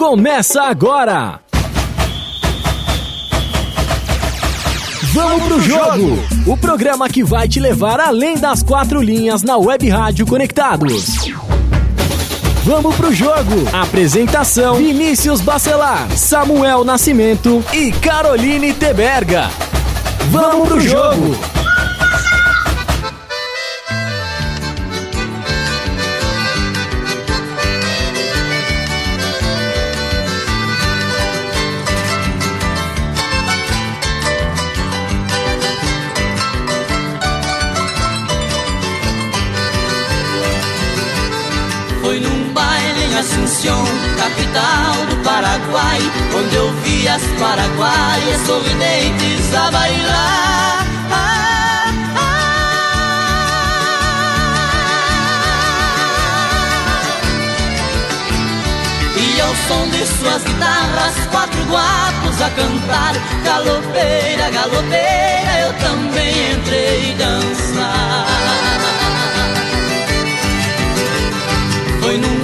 começa agora! Vamos pro jogo! O programa que vai te levar além das quatro linhas na Web Rádio Conectados. Vamos pro jogo! Apresentação: Vinícius Bacelar, Samuel Nascimento e Caroline Teberga. Vamos pro jogo! Assunção, capital do Paraguai, onde eu vi as paraguaias sorridentes a bailar. E ao som de suas guitarras, quatro guapos a cantar. Galopeira, galopeira, eu também entrei dançar. Foi num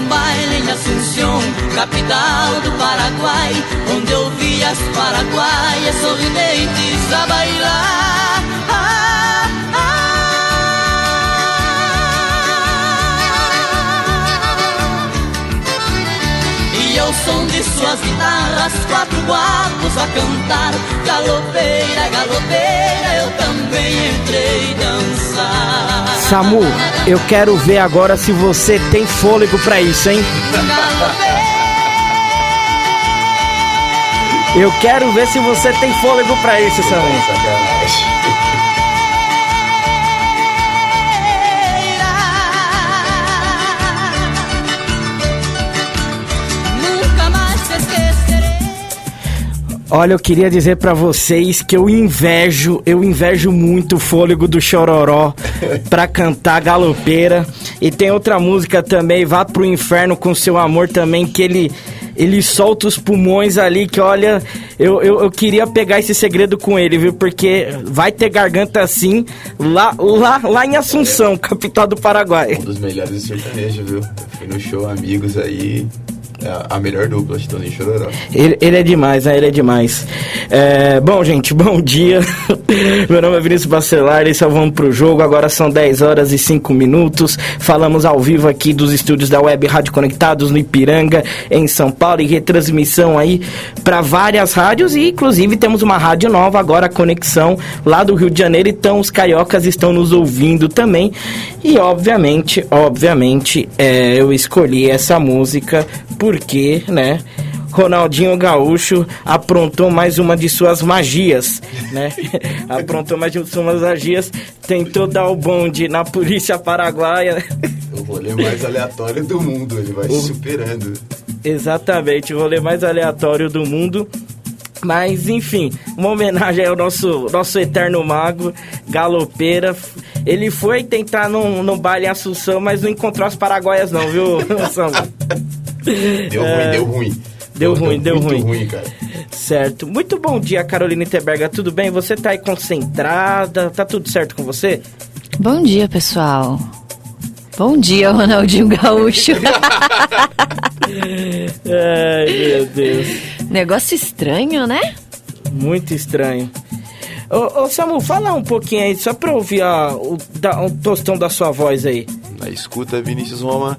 capital do Paraguai, onde eu vi as paraguaias sorridentes a bailar. Som de suas guitarras, quatro guapos a cantar. Galopeira, galopeira, eu também entrei dançar. Samu, eu quero ver agora se você tem fôlego pra isso, hein? Eu quero ver se você tem fôlego pra isso, Samu. Olha, eu queria dizer pra vocês que eu invejo, eu invejo muito o fôlego do Chororó pra cantar galopeira. E tem outra música também, Vá pro Inferno com seu amor também, que ele ele solta os pulmões ali, que olha, eu, eu, eu queria pegar esse segredo com ele, viu? Porque vai ter garganta assim lá, lá, lá em Assunção, capital do Paraguai. Um dos melhores sertanejos, viu? Eu fui no show Amigos aí, a- a melhor dupla de Toninho e Chororó. Ele, ele é demais, né? Ele é demais. É, bom, gente, bom dia. Meu nome é Vinícius Bacelar, esse é o Vamos Pro Jogo. Agora são 10 horas e 5 minutos. Falamos ao vivo aqui dos estúdios da Web Rádio Conectados no Ipiranga, em São Paulo, e retransmissão aí para várias rádios. E inclusive temos uma rádio nova agora, Conexão, lá do Rio de Janeiro. Então os cariocas estão nos ouvindo também. E obviamente, obviamente, é, eu escolhi essa música porque, né? Ronaldinho Gaúcho aprontou mais uma de suas magias, né? aprontou mais de suas magias, tentou dar o bonde na polícia paraguaia. O rolê mais aleatório do mundo, ele vai se superando. Exatamente, o rolê mais aleatório do mundo. Mas enfim, uma homenagem ao nosso, nosso eterno mago, galopeira. Ele foi tentar num, num baile em Assunção, mas não encontrou as paraguaias não, viu, Samba? Deu É. ruim, deu ruim. Deu ruim, deu muito ruim. ruim, cara. Certo. Muito bom dia, Carolina Teberga. Tudo bem? Você tá aí concentrada? Tá tudo certo com você? Bom dia, pessoal. Bom dia, Ronaldinho Gaúcho. Ai, meu Deus. Negócio estranho, né? Muito estranho. Ô, ô Samu, fala um pouquinho aí, só pra ouvir a, o, da, o tostão da sua voz aí. Na escuta, Vinícius Roma.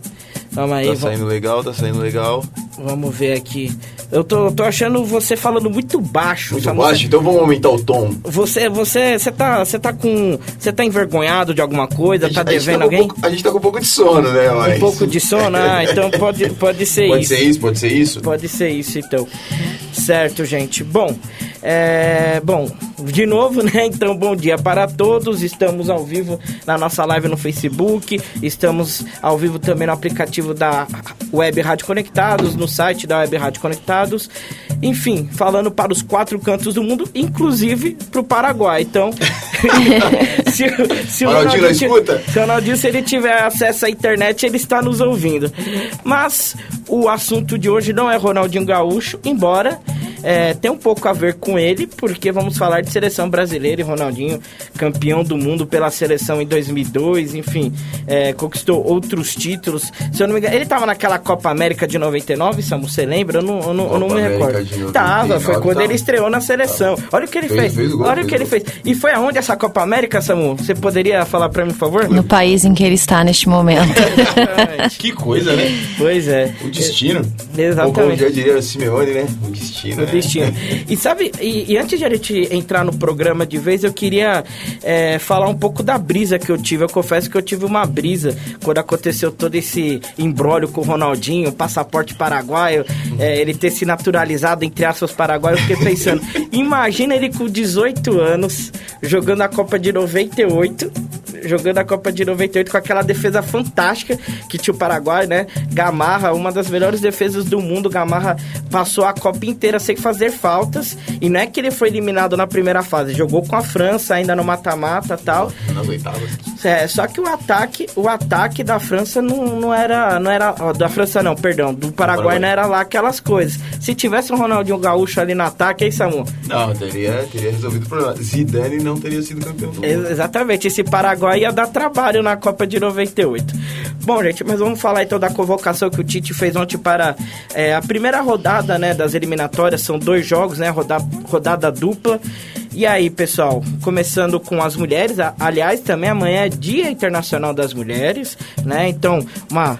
Vamos aí, Tá saindo legal, tá saindo legal. vamos ver aqui. Eu tô, tô achando você falando muito baixo, Muito baixo, então vamos aumentar o tom. Você, você, você tá, você tá com, você tá envergonhado de alguma coisa? Tá gente- a gente devendo um alguém? pouco- a gente tá com um pouco de sono, né, Um mas... pouco de sono? Ah, então pode, pode ser Pode isso. ser isso, pode ser isso. Pode ser isso, então. Certo, gente. Bom, é... Bom, de novo, né? Então, bom dia para todos. Estamos ao vivo na nossa live no Facebook. Estamos ao vivo também no aplicativo da Web Rádio Conectados, no site da Web Rádio Conectados. Enfim, falando para os quatro cantos do mundo, inclusive para o Paraguai. Então, se, o- se o Ronaldinho, escuta? se o Ronaldinho, se ele tiver acesso à internet, ele está nos ouvindo. Mas o assunto de hoje não é Ronaldinho Gaúcho, embora é, tem um pouco a ver com ele, porque vamos falar de seleção brasileira e Ronaldinho, campeão do mundo pela seleção em 2002, enfim, é, conquistou outros títulos. Se eu não me engano, ele tava naquela Copa América de 99, Samu, você lembra? Eu não, eu não, eu não me recordo. Tava, foi quando ele estreou na seleção. Olha o que ele fez, fez, fez olha o que ele fez. E foi aonde essa Copa América, Samu? Você poderia falar para mim, por favor? No país em que ele está neste momento. que coisa, né? Pois é. O destino. Exatamente. Ou como já diria o Simeone, né? O destino. Destino. E sabe, e, e, antes de a gente entrar no programa de vez, eu queria é, falar um pouco da brisa que eu tive. Eu confesso que eu tive uma brisa quando aconteceu todo esse embrólio com o Ronaldinho, passaporte paraguaio, é, ele ter se naturalizado entre aspas paraguaios. Eu fiquei pensando, imagina ele com 18 anos jogando a Copa de 98 jogando a Copa de 98 com aquela defesa fantástica que tinha o Paraguai, né? Gamarra, uma das melhores defesas do mundo. Gamarra passou a Copa inteira sem fazer faltas. E não é que ele foi eliminado na primeira fase, jogou com a França ainda no mata-mata tal. Nas oitavas. É, só que o ataque, o ataque da França não, não era. Não era. Ó, da França não, perdão. Do Paraguai, não era lá aquelas coisas. Se tivesse um Ronaldinho Gaúcho ali no ataque, aí, Samu? Não, teria, teria resolvido o problema. Zidane não teria sido campeão do mundo. Exatamente. Esse Paraguai ia dar trabalho na Copa de 98. Bom, gente, mas vamos falar então da convocação que o Tite fez ontem para é, a primeira rodada né, das eliminatórias. São dois jogos, né? Rodada, rodada dupla. E aí, pessoal, começando com as mulheres, aliás, também amanhã é Dia Internacional das Mulheres, né? Então, uma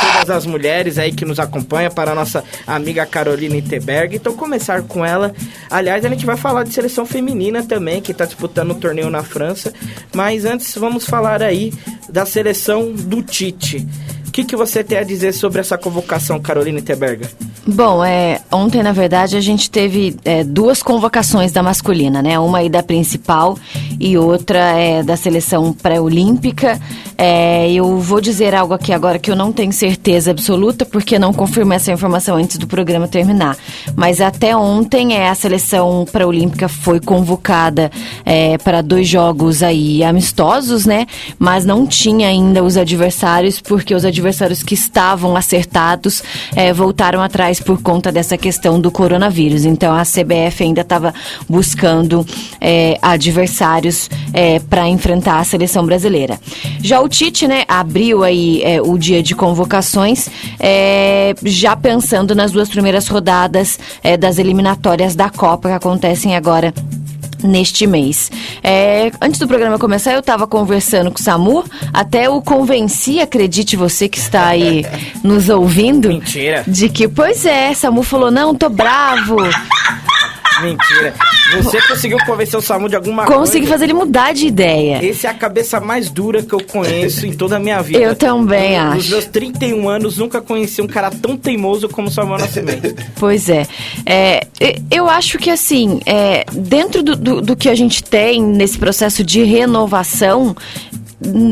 todas as mulheres aí que nos acompanham, para a nossa amiga Carolina Iteberg. Então, começar com ela. Aliás, a gente vai falar de seleção feminina também, que está disputando o um torneio na França. Mas antes, vamos falar aí da seleção do Tite. O que, que você tem a dizer sobre essa convocação, Carolina Iteberga? Bom, é, ontem, na verdade, a gente teve é, duas convocações da masculina, né? Uma aí da principal e outra é da seleção pré-olímpica. É, eu vou dizer algo aqui agora que eu não tenho certeza absoluta, porque não confirmei essa informação antes do programa terminar. Mas até ontem é, a seleção pré-olímpica foi convocada é, para dois jogos aí amistosos, né? Mas não tinha ainda os adversários, porque os adversários que estavam acertados é, voltaram atrás por conta dessa questão do coronavírus. Então a CBF ainda estava buscando é, adversários é, para enfrentar a seleção brasileira. Já o Tite, né, abriu aí o dia de convocações, já pensando nas duas primeiras rodadas das eliminatórias da Copa que acontecem agora neste mês. É, antes do programa começar, eu estava conversando com o Samu, até o convenci, acredite você que está aí nos ouvindo. Mentira. De que, pois é, Samu falou, não, tô bravo. Mentira. Você conseguiu convencer o Samu de alguma coisa? Consegui fazer ele mudar de ideia. Esse é a cabeça mais dura que eu conheço em toda a minha vida. Eu também acho. Nos meus 31 anos, nunca conheci um cara tão teimoso como o Samuel Nascimento. Pois é. é eu acho que, assim, é, dentro do, do, do que a gente tem nesse processo de renovação,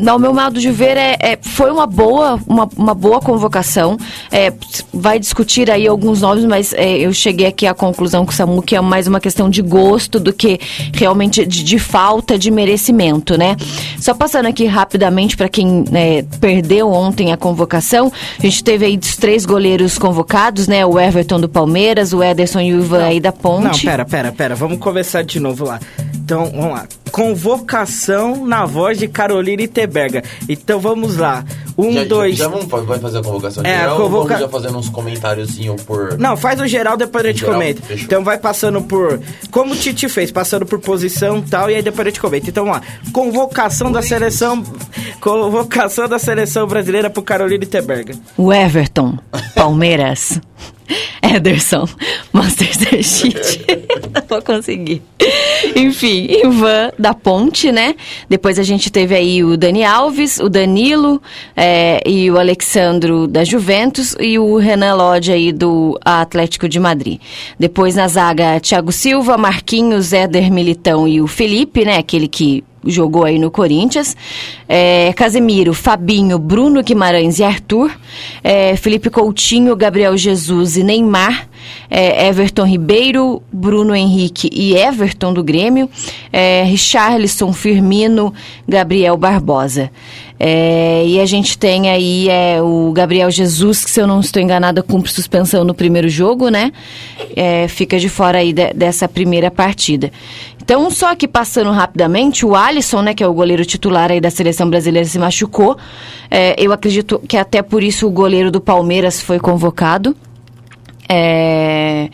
ao meu modo de ver, é, é, foi uma boa, uma, uma boa convocação. É, vai discutir aí alguns nomes, mas é, eu cheguei aqui à conclusão com o Samu que é mais uma questão de gosto do que realmente de, de falta de merecimento, né? Só passando aqui rapidamente para quem né, perdeu ontem a convocação, a gente teve aí os três goleiros convocados, né? O Everton do Palmeiras, o Ederson e o Ivan aí da Ponte. Não, pera, pera, pera, vamos conversar de novo lá. Então, vamos lá. Convocação na voz de Carolina Iteberga. Então vamos lá. Um, já, dois. Já, já vamos vai fazer a convocação é, geral convoca... vamos já fazendo uns comentários por. Não, faz o geral, depois a gente geral? comenta. Fechou. Então vai passando por. Como o Tite fez, passando por posição e tal, e aí depois a gente comenta. Então vamos lá. Convocação da seleção. Convocação da seleção brasileira pro Carolina Iteberga. O Everton, Palmeiras. Ederson, Master Sheet. Vou conseguir. Enfim, Ivan da Ponte, né? Depois a gente teve aí o Dani Alves, o Danilo é, e o Alexandro da Juventus e o Renan Lodge aí do Atlético de Madrid. Depois na zaga, Thiago Silva, Marquinhos, Éder Militão e o Felipe, né? Aquele que jogou aí no Corinthians. É, Casemiro, Fabinho, Bruno Guimarães e Arthur. É, Felipe Coutinho, Gabriel Jesus e Neymar. É, Everton Ribeiro, Bruno Henrique e Everton do Grêmio. É, Richarlison, Firmino, Gabriel Barbosa. É, e a gente tem aí é, o Gabriel Jesus, que se eu não estou enganada, cumpre suspensão no primeiro jogo, né? É, fica de fora aí de, dessa primeira partida. Então, só que passando rapidamente, o Alisson, né, que é o goleiro titular aí da seleção brasileira, se machucou. É, eu acredito que até por isso o goleiro do Palmeiras foi convocado. É,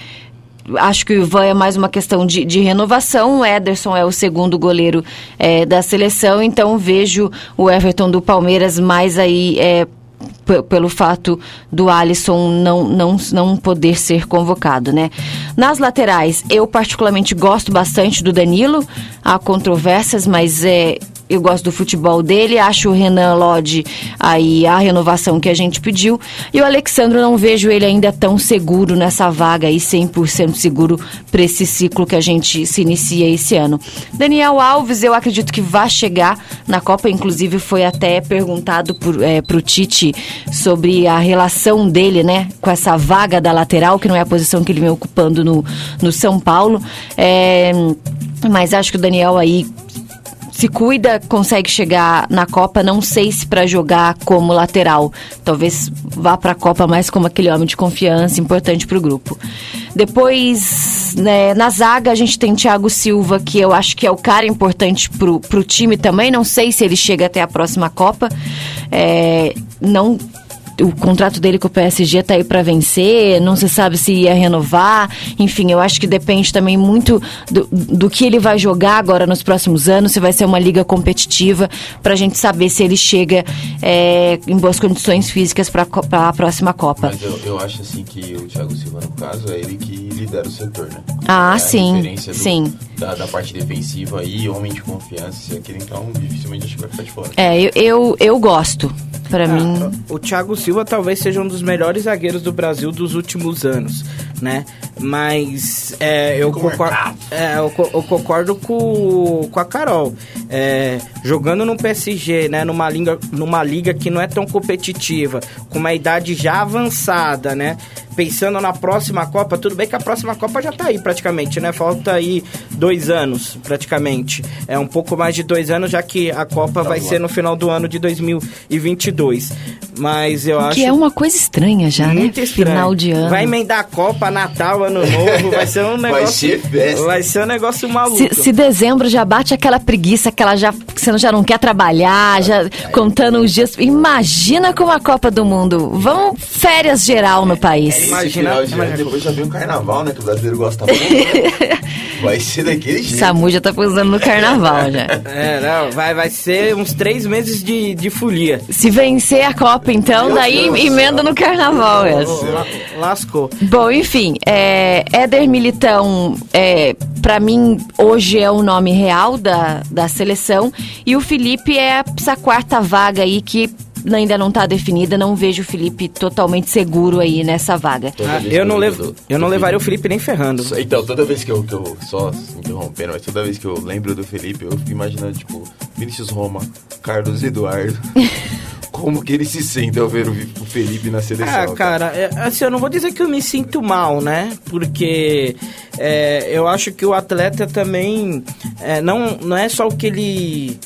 acho que o Ivan é mais uma questão de, de renovação. O Ederson é o segundo goleiro é, da seleção, então vejo o Everton do Palmeiras mais aí. É, pelo fato do Alisson não, não, não poder ser convocado, né? Nas laterais, eu particularmente gosto bastante do Danilo. Há controvérsias, mas é, eu gosto do futebol dele, acho o Renan Lodge aí a renovação que a gente pediu. E o Alexandre, não vejo ele ainda tão seguro nessa vaga aí, 100% seguro para esse ciclo que a gente se inicia esse ano. Daniel Alves, eu acredito que vai chegar na Copa, inclusive foi até perguntado é, para o Tite sobre a relação dele, né, com essa vaga da lateral, que não é a posição que ele vem ocupando no, no São Paulo. É, mas acho que o Daniel aí se cuida, consegue chegar na Copa, não sei se para jogar como lateral. Talvez vá para a Copa mais como aquele homem de confiança, importante para o grupo. Depois, né, na zaga, a gente tem Thiago Silva, que eu acho que é o cara importante para o time também. Não sei se ele chega até a próxima Copa. É, não o contrato dele com o PSG está aí para vencer, não se sabe se ia renovar. Enfim, eu acho que depende também muito do, do que ele vai jogar agora nos próximos anos, se vai ser uma liga competitiva, para a gente saber se ele chega é, em boas condições físicas para a próxima Copa. Mas eu, eu, acho assim que o Thiago Silva, no caso, é ele que lidera o setor, né? Ah, é sim. Do, sim. Da, da, parte defensiva e homem de confiança, se aquele então dificilmente acho que vai ficar de fora. É, eu, eu, eu gosto. Para ah, mim. O Thiago Silva talvez seja um dos melhores zagueiros do Brasil dos últimos anos, né? Mas é, eu, concordo, é, eu, eu, concordo com, com a Carol. É, jogando no PSG, né? Numa liga, numa liga que não é tão competitiva, com uma idade já avançada, né? Pensando na próxima Copa, tudo bem que a próxima Copa já tá aí praticamente, né? Falta aí dois anos, praticamente. É um pouco mais de dois anos, já que a Copa tá vai ser no final do ano de 2022. Mas eu acho. Que é uma coisa estranha já, né? Estranho. Final de ano. Vai emendar a Copa, Natal, Ano Novo, vai ser um negócio. vai ser festa. Vai ser um negócio maluco. Se, se dezembro já bate aquela preguiça, aquela já. que você já não quer trabalhar, já contando os dias. Imagina com a Copa do Mundo. Vão férias geral no país. Imagina, de imagina. depois já vem o carnaval, né? Que o brasileiro gosta muito. Né? vai ser daquele jeito. Samu já tá posando no carnaval já. É, não, vai, vai ser uns três meses de, de folia. Se vencer a Copa, então, Meu daí Deus emenda no carnaval essa. lascou. Bom, enfim, é, Éder Militão, é, para mim, hoje é o nome real da, da seleção. E o Felipe é essa quarta vaga aí que ainda não está definida, não vejo o Felipe totalmente seguro aí nessa vaga. Ah, eu não, levo, do, eu não levaria o Felipe nem ferrando. Então, toda vez que eu, que eu só interrompendo, mas toda vez que eu lembro do Felipe, eu fico imaginando, tipo, Vinícius Roma, Carlos Eduardo. como que ele se sente ao ver o Felipe na seleção? Ah, cara, é, assim, eu não vou dizer que eu me sinto mal, né? Porque é, eu acho que o atleta também é, não, não é só o que ele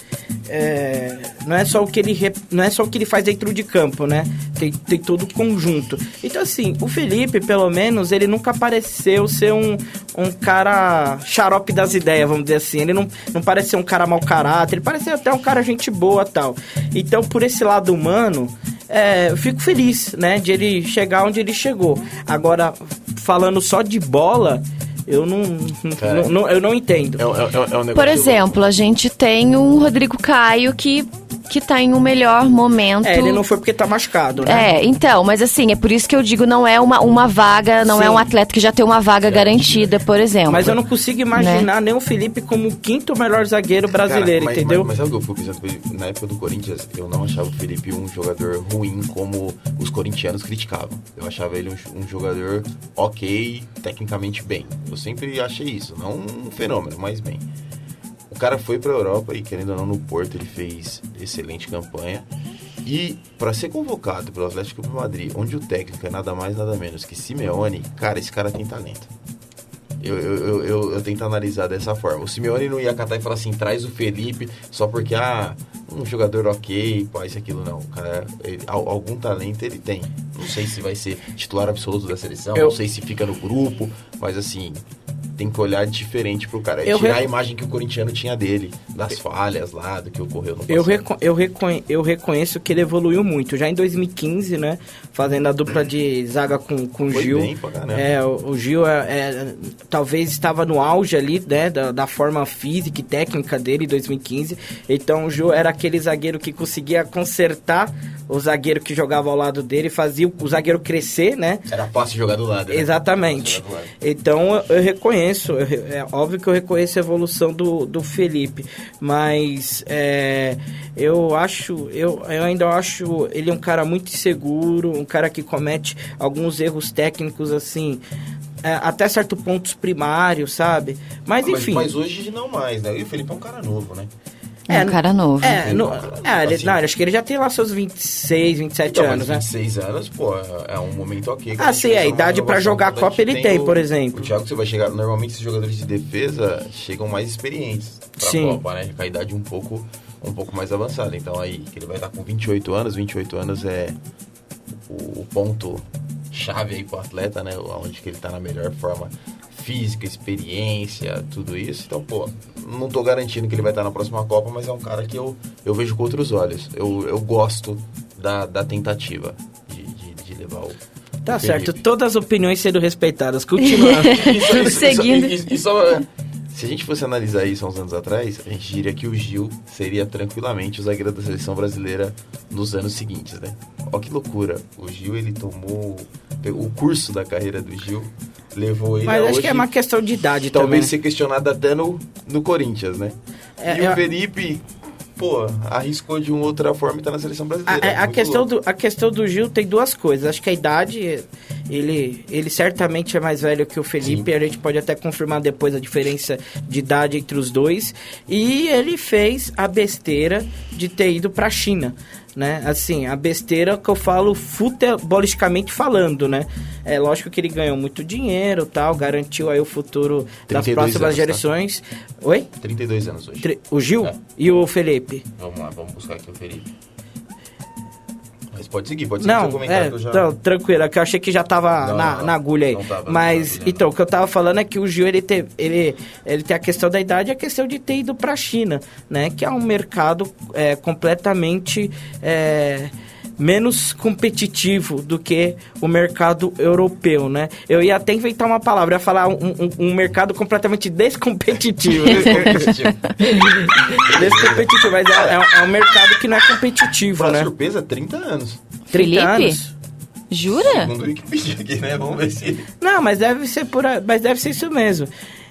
é, não é só o que ele não é só o que ele faz dentro de campo, né? Tem, tem todo o conjunto. Então assim, o Felipe, pelo menos, ele nunca pareceu ser um, um cara xarope das ideias, vamos dizer assim. Ele não, não parece ser um cara mau caráter, ele parece até um cara gente boa tal. Então, por esse lado humano, é, eu fico feliz, né, de ele chegar onde ele chegou. Agora, falando só de bola, eu não, não, não, eu não entendo. É, é, é um Por exemplo, a gente tem um Rodrigo Caio que que tá em um melhor momento. É, ele não foi porque tá machucado, né? É, então, mas assim, é por isso que eu digo, não é uma, uma vaga, não é Sim. é um atleta que já tem uma vaga é, garantida, por exemplo. Mas eu não consigo imaginar né? nem o Felipe como o quinto melhor zagueiro brasileiro, Cara, mas, entendeu? Mas, mas sabe o que eu pensando? Na época do Corinthians, eu não achava o Felipe um jogador ruim como os corintianos criticavam. Eu achava ele um, um jogador ok, tecnicamente bem. Eu sempre achei isso, não um fenômeno, mas bem. O cara foi para a Europa e, querendo ou não, no Porto ele fez excelente campanha. E para ser convocado pelo Atlético de Madrid, onde o técnico é nada mais nada menos que Simeone, cara, esse cara tem talento. Eu, eu, eu, eu, tento analisar dessa forma. O Simeone não ia catar e falar assim, traz o Felipe só porque, ah, um jogador ok, pô, isso aquilo não. Cara, ele, algum talento ele tem. Não sei se vai ser titular absoluto da seleção, eu... não sei se fica no grupo, mas assim, tem que olhar diferente pro cara. É eu tirar a imagem que o corintiano tinha dele, das falhas lá, do que ocorreu no passado. Eu, reco eu, reconhe eu reconheço que ele evoluiu muito. Já em 2015, né? Fazendo a dupla de zaga com, com o Gil. Bem é, o, o Gil é, é, talvez estava no auge ali, né? Da, da forma física e técnica dele em 2015. Então o Gil era aquele zagueiro que conseguia consertar o zagueiro que jogava ao lado dele, fazia o zagueiro crescer, né? Era fácil jogar do lado. Né? Exatamente. Do lado. Então eu, eu reconheço, é óbvio que eu reconheço a evolução do, do Felipe, mas é, eu acho, eu, eu ainda acho ele um cara muito inseguro, um cara que comete alguns erros técnicos assim. É, até certo pontos primários, sabe? Mas ah, enfim. Mas, mas, hoje não mais, né? E o Felipe é um cara novo, né? É, um cara novo. É, no, é ele, assim, não, acho que ele já tem lá seus 26, 27 então, anos, 26 né? anos, pô, é um momento ok. Ah, sim, a idade para jogar a Copa ele tem, o, por exemplo. O Thiago, você vai chegar, normalmente esses jogadores de defesa chegam mais experientes pra sim. Copa, né? Com a idade um pouco, um pouco mais avançada. Então aí, que ele vai estar com 28 anos, 28 anos é o, o ponto chave aí pro atleta, né? Onde que ele tá na melhor forma física, experiência, tudo isso. Então, pô, não tô garantindo que ele vai estar na próxima Copa, mas é um cara que eu, eu vejo com outros olhos. Eu, eu gosto da, da tentativa de, de, de levar o. Tá o certo, todas as opiniões sendo respeitadas. Continuando. Seguindo. Isso, isso, se a gente fosse analisar isso há uns anos atrás, a gente diria que o Gil seria tranquilamente o zagueiro da seleção brasileira nos anos seguintes, né? Ó que loucura. O Gil, ele tomou o curso da carreira do Gil levou ele Mas acho hoje, que é uma questão de idade talvez também. ser questionado até no, no Corinthians, né? É, e o Felipe, pô, arriscou de uma outra forma e tá na seleção brasileira. A, a questão do, a questão do Gil tem duas coisas. Acho que a idade, ele, ele certamente é mais velho que o Felipe. Sim. A gente pode até confirmar depois a diferença de idade entre os dois. E ele fez a besteira de ter ido para a China né? Assim, a besteira que eu falo futebolisticamente falando, né? É lógico que ele ganhou muito dinheiro, tal, garantiu aí o futuro das próximas anos, tá? gerações. Tá? Oi? 32 anos hoje. O Gil é. e o Felipe. Vamos lá, vamos buscar aqui o Felipe. Pode seguir, pode seguir não, comentário é, já... Não, tranquilo, é que eu achei que já tava não, na, não, na agulha aí. Tava, Mas, agulha, então, o que eu tava falando é que o Gil, ele tem, ele, ele tem a questão da idade e a questão de ter ido pra China, né? Que é um mercado é, completamente... É, menos competitivo do que o mercado europeu, né? Eu ia até inventar uma palavra, ia falar um, um, um mercado completamente descompetitivo. descompetitivo, mas é, é, é, um mercado que não é competitivo, pra né? surpresa, 30 anos. 30 Felipe? anos. Jura? Segundo o Wikipedia aqui, né? Vamos ver se... Não, mas deve ser por... Mas deve ser isso mesmo.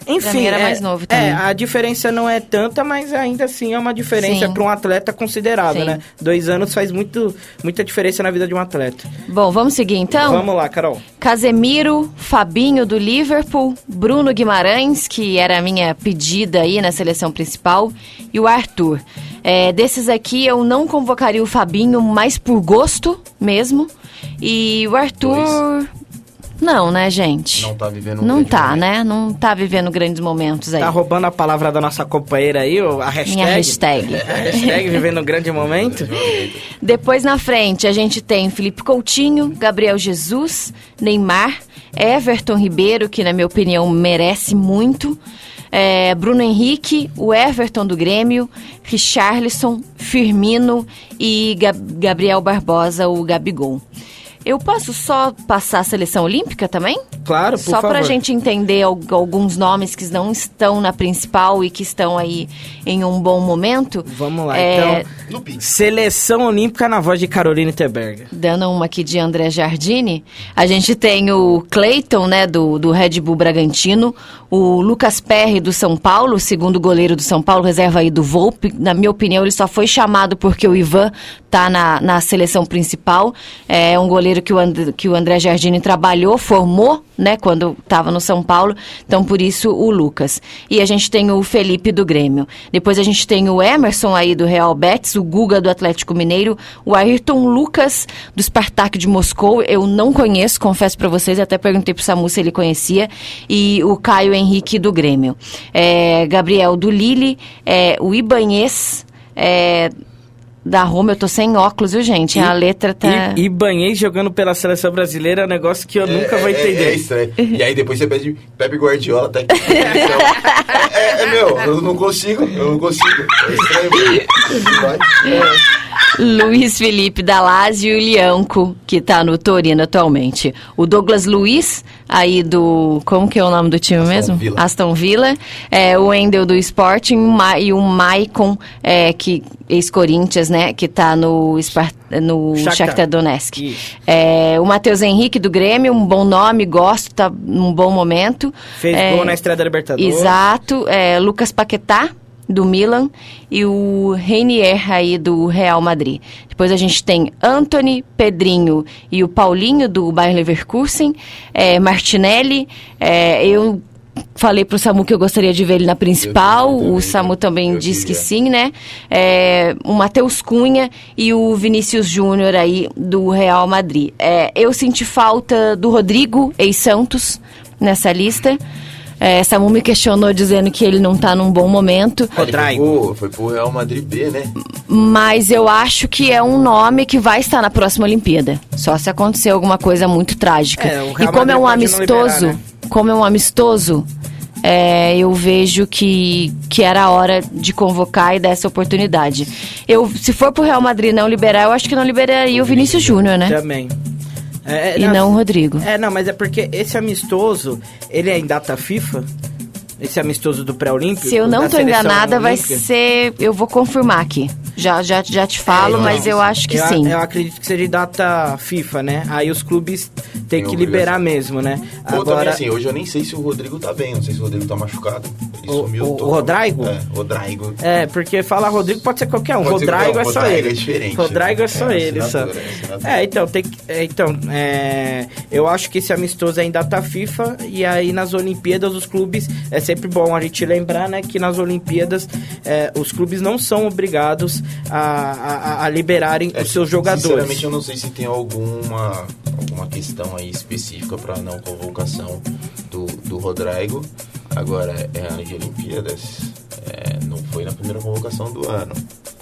Enfim, era é, mais novo também. É, a diferença não é tanta, mas ainda assim é uma diferença para um atleta considerável, Sim. né? Dois anos faz muito, muita diferença na vida de um atleta. Bom, vamos seguir então? Vamos lá, Carol. Casemiro, Fabinho do Liverpool, Bruno Guimarães, que era a minha pedida aí na seleção principal, e o Arthur. É, desses aqui eu não convocaria o Fabinho mais por gosto mesmo. E o Arthur, Dois. Não, né, gente? Não tá vivendo um Não tá, momento. né? Não tá vivendo grandes momentos aí. Tá roubando a palavra da nossa companheira aí, a hashtag. Minha hashtag. A hashtag vivendo um grande momento. Depois na frente a gente tem Felipe Coutinho, Gabriel Jesus, Neymar, Everton Ribeiro, que na minha opinião merece muito. É, Bruno Henrique, o Everton do Grêmio, Richarlison, Firmino e Gab Gabriel Barbosa, o Gabigol. Eu posso só passar a seleção olímpica também? Claro, por só favor. Só pra gente entender alguns nomes que não estão na principal e que estão aí em um bom momento. Vamos lá, é... então. Seleção olímpica na voz de Caroline Teberga. Dando uma aqui de André Jardine. A gente tem o Cleiton, né, do, do Red Bull Bragantino. O Lucas Perry, do São Paulo, segundo goleiro do São Paulo, reserva aí do Volpe. Na minha opinião, ele só foi chamado porque o Ivan tá na, na seleção principal. É um goleiro que o, And, que o André Jardine trabalhou, formou, né, quando estava no São Paulo. Então, por isso, o Lucas. E a gente tem o Felipe do Grêmio. Depois a gente tem o Emerson aí do Real Betis, o Guga do Atlético Mineiro, o Ayrton Lucas do Spartak de Moscou. Eu não conheço, confesso para vocês, até perguntei pro Samu se ele conhecia. E o Caio Henrique do Grêmio. É, Gabriel do Lille, é, o Ibanês. É, da Roma, eu tô sem óculos, viu, gente? E- a letra tá. E, e Banhês jogando pela seleção brasileira é um negócio que eu nunca vou É- é- entender. É, estranho. E aí depois você pede Pepe Guardiola, tá aqui. Então, é, é, meu, eu não consigo, eu não consigo. É estranho. mesmo. Luiz Felipe da Lazio e o Lianco, que tá no Torino atualmente. O Douglas Luiz, aí do. Como que é o nome do time mesmo? Villa. Aston Villa. É, o Wendel do Sporting e o Maicon, é, que ex-Corinthians, né? Que tá no, no Shakhtar. Shakhtar Donetsk. É, o Matheus Henrique do Grêmio, um bom nome, gosto, tá num bom momento. Fez É, gol na estreia da Libertadores. Exato. É, Lucas Paquetá, do Milan, e o Reinier aí do Real Madrid. Depois a gente tem Anthony, Pedrinho e o Paulinho do Bayer Leverkusen, é, Martinelli, é, eu falei pro Samu que eu gostaria de ver ele na principal, também, o Samu também eu disse que sim, né? É, o Matheus Cunha e o Vinícius Júnior aí do Real Madrid. É, eu senti falta do Rodrigo, ex-Santos, nessa lista. É, Samu me questionou dizendo que ele não tá num bom momento, Ele foi Rodrigo. pro, foi pro Real Madrid B, né? mas eu acho que é um nome que vai estar na próxima Olimpíada. Só se acontecer alguma coisa muito trágica. É, o e Real como é um amistoso, liberar, né? como é um amistoso, é, eu vejo que, que era a hora de convocar e dar essa oportunidade. Eu, se for pro Real Madrid não liberar, eu acho que não liberaria o Vinícius Júnior, né? Também. É, é, E não o Rodrigo. É, não, mas é porque esse amistoso, ele é em data FIFA? Esse amistoso do pré-olímpico? Se eu não tô enganada, vai olímpica? ser. Eu vou confirmar aqui. Já, já, já te falo, então, mas eu acho que eu, sim. Eu acredito que seja data FIFA, né? Aí os clubes têm que liberar mesmo, né? Ou também assim, hoje eu nem sei se o Rodrigo tá bem, não sei se o Rodrigo tá machucado. Ele O- sumiu. o- tô- o Rodrigo? É, Rodrigo. É, porque falar Rodrigo pode ser qualquer um. Pode ser Rodrigo qualquer é só Rodrigo ele. é diferente, Rodrigo né? é só É, ele, só. é. É, então, tem que, é, então é, eu acho que esse amistoso é em data FIFA e aí nas Olimpíadas os clubes, é sempre bom a gente lembrar, né, que nas Olimpíadas é, os clubes não são obrigados a, a, a liberarem É, os seus jogadores. Sinceramente, eu não sei se tem alguma, alguma questão aí específica para não convocação do, do Rodrigo. Agora, é ano de Olimpíadas, é, não foi na primeira convocação do ano.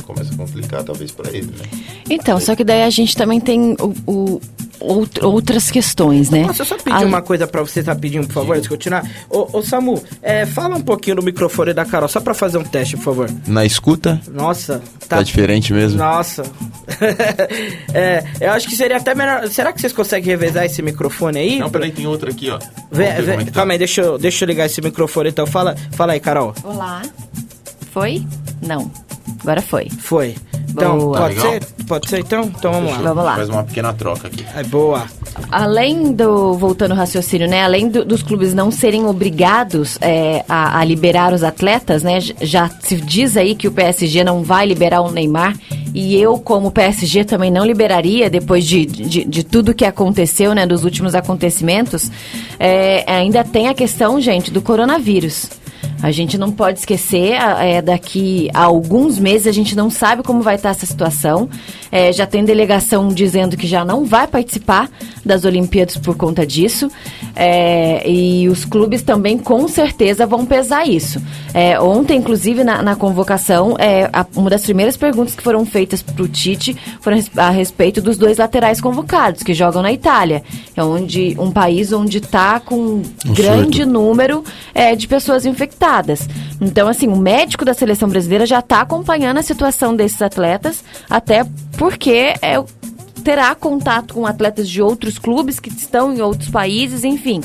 Começa a complicar, talvez, para ele, né? Então, só que daí a gente também tem o, o- out- outras questões, né? Posso só pedir A- uma coisa pra você rapidinho, por favor, antes de continuar? Ô, ô Samu, é, fala um pouquinho no microfone da Carol, só pra fazer um teste, por favor. Na escuta, Nossa, tá diferente mesmo? Nossa. é, eu acho que seria até melhor. Será que vocês conseguem revezar esse microfone aí? Não, peraí, tem outro aqui, ó. Vê- vê- é tá. Calma aí, deixa eu, deixa eu ligar esse microfone então. Fala, fala aí, Carol. Olá. Foi? Não. Agora foi. Foi. Então, Boa. pode Legal. ser? Pode ser então? Então vamos lá. Vamos lá. Faz uma pequena troca aqui. É boa. Além do, voltando ao raciocínio, né? Além do- dos clubes não serem obrigados é, a, a liberar os atletas, né? Já se diz aí que o PSG não vai liberar o Neymar. E eu, como PSG, também não liberaria, depois de, de, de tudo que aconteceu, né? Dos últimos acontecimentos. É, ainda tem a questão, gente, do coronavírus. A gente não pode esquecer, é, daqui a alguns meses a gente não sabe como vai estar essa situação. É, já tem delegação dizendo que já não vai participar das Olimpíadas por conta disso. É, e os clubes também com certeza vão pesar isso. É, ontem, inclusive, na, na convocação, é, a- uma das primeiras perguntas que foram feitas para o Tite foram a res- a respeito dos dois laterais convocados, que jogam na Itália. É onde, um país onde está com grande surto. número é, de pessoas infectadas. Então, assim, o médico da seleção brasileira já está acompanhando a situação desses atletas, até porque é, terá contato com atletas de outros clubes que estão em outros países, enfim.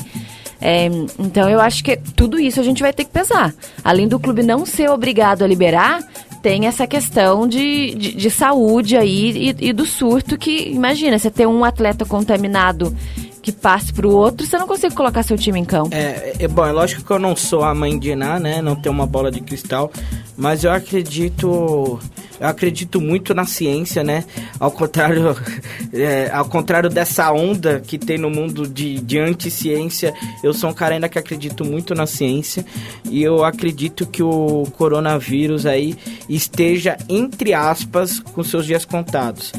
É, então, eu acho que tudo isso a gente vai ter que pesar. Além do clube não ser obrigado a liberar, tem essa questão de, de, de saúde aí e, e do surto que, imagina, você ter um atleta contaminado que passe para o outro, você não consegue colocar seu time em campo. É, é, bom, é lógico que eu não sou a mãe de Iná, né? Não tenho uma bola de cristal. Mas eu acredito. eu acredito muito na ciência, né? Ao contrário, é, ao contrário dessa onda que tem no mundo de, de anti-ciência, eu sou um cara ainda que acredito muito na ciência e eu acredito que o coronavírus aí esteja, entre aspas, com seus dias contados.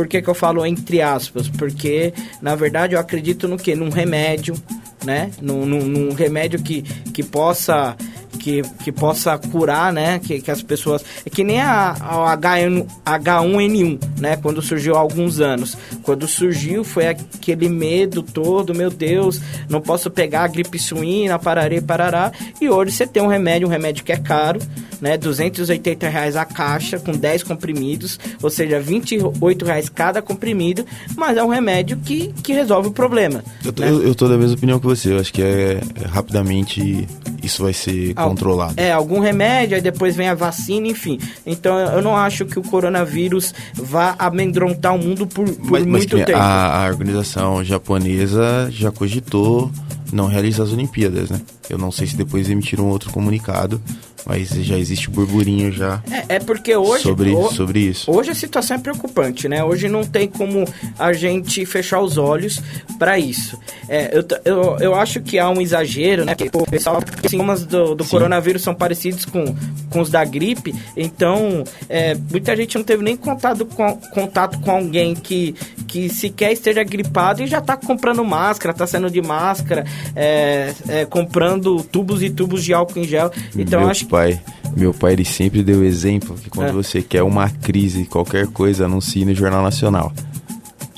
Por que, que eu falo entre aspas? Porque, na verdade, eu acredito no que? Num remédio, né? Num, num, num remédio que, que possa que, que possa curar, né? Que, que as pessoas. É que nem a, a H1, H1N1, né? Quando surgiu há alguns anos. Quando surgiu foi aquele medo todo, meu Deus, não posso pegar a gripe suína, pararei, parará. E hoje você tem um remédio, um remédio que é caro, né? 280 reais a caixa, com 10 comprimidos, ou seja, 28 reais cada comprimido, mas é um remédio que, que resolve o problema. Eu tô, né? eu, eu tô da mesma opinião que você. Eu acho que é, é rapidamente isso vai ser Al- controlado. É, algum remédio, aí depois vem a vacina, enfim. Então eu não acho que o coronavírus vá amedrontar o mundo por, por Mas, mas muito que tempo. a, a organização japonesa já cogitou não realizar as Olimpíadas, né? Eu não sei se depois emitiram outro comunicado, mas já existe burburinho já É, é porque hoje. sobre, ho- sobre isso. Hoje a situação é preocupante, né? Hoje não tem como a gente fechar os olhos para isso. É, eu, eu, eu acho que há um exagero, né? Que, pô, o pessoal, os sintomas do, do Sim. coronavírus são parecidos com, com os da gripe, então é, muita gente não teve nem contato com, contato com alguém que, que sequer esteja gripado e já tá comprando máscara, tá saindo de máscara, é, é, comprando tubos e tubos de álcool em gel. Então eu meu acho que. pai, meu pai ele sempre deu exemplo que quando É. você quer uma crise, qualquer coisa, anuncie no Jornal Nacional.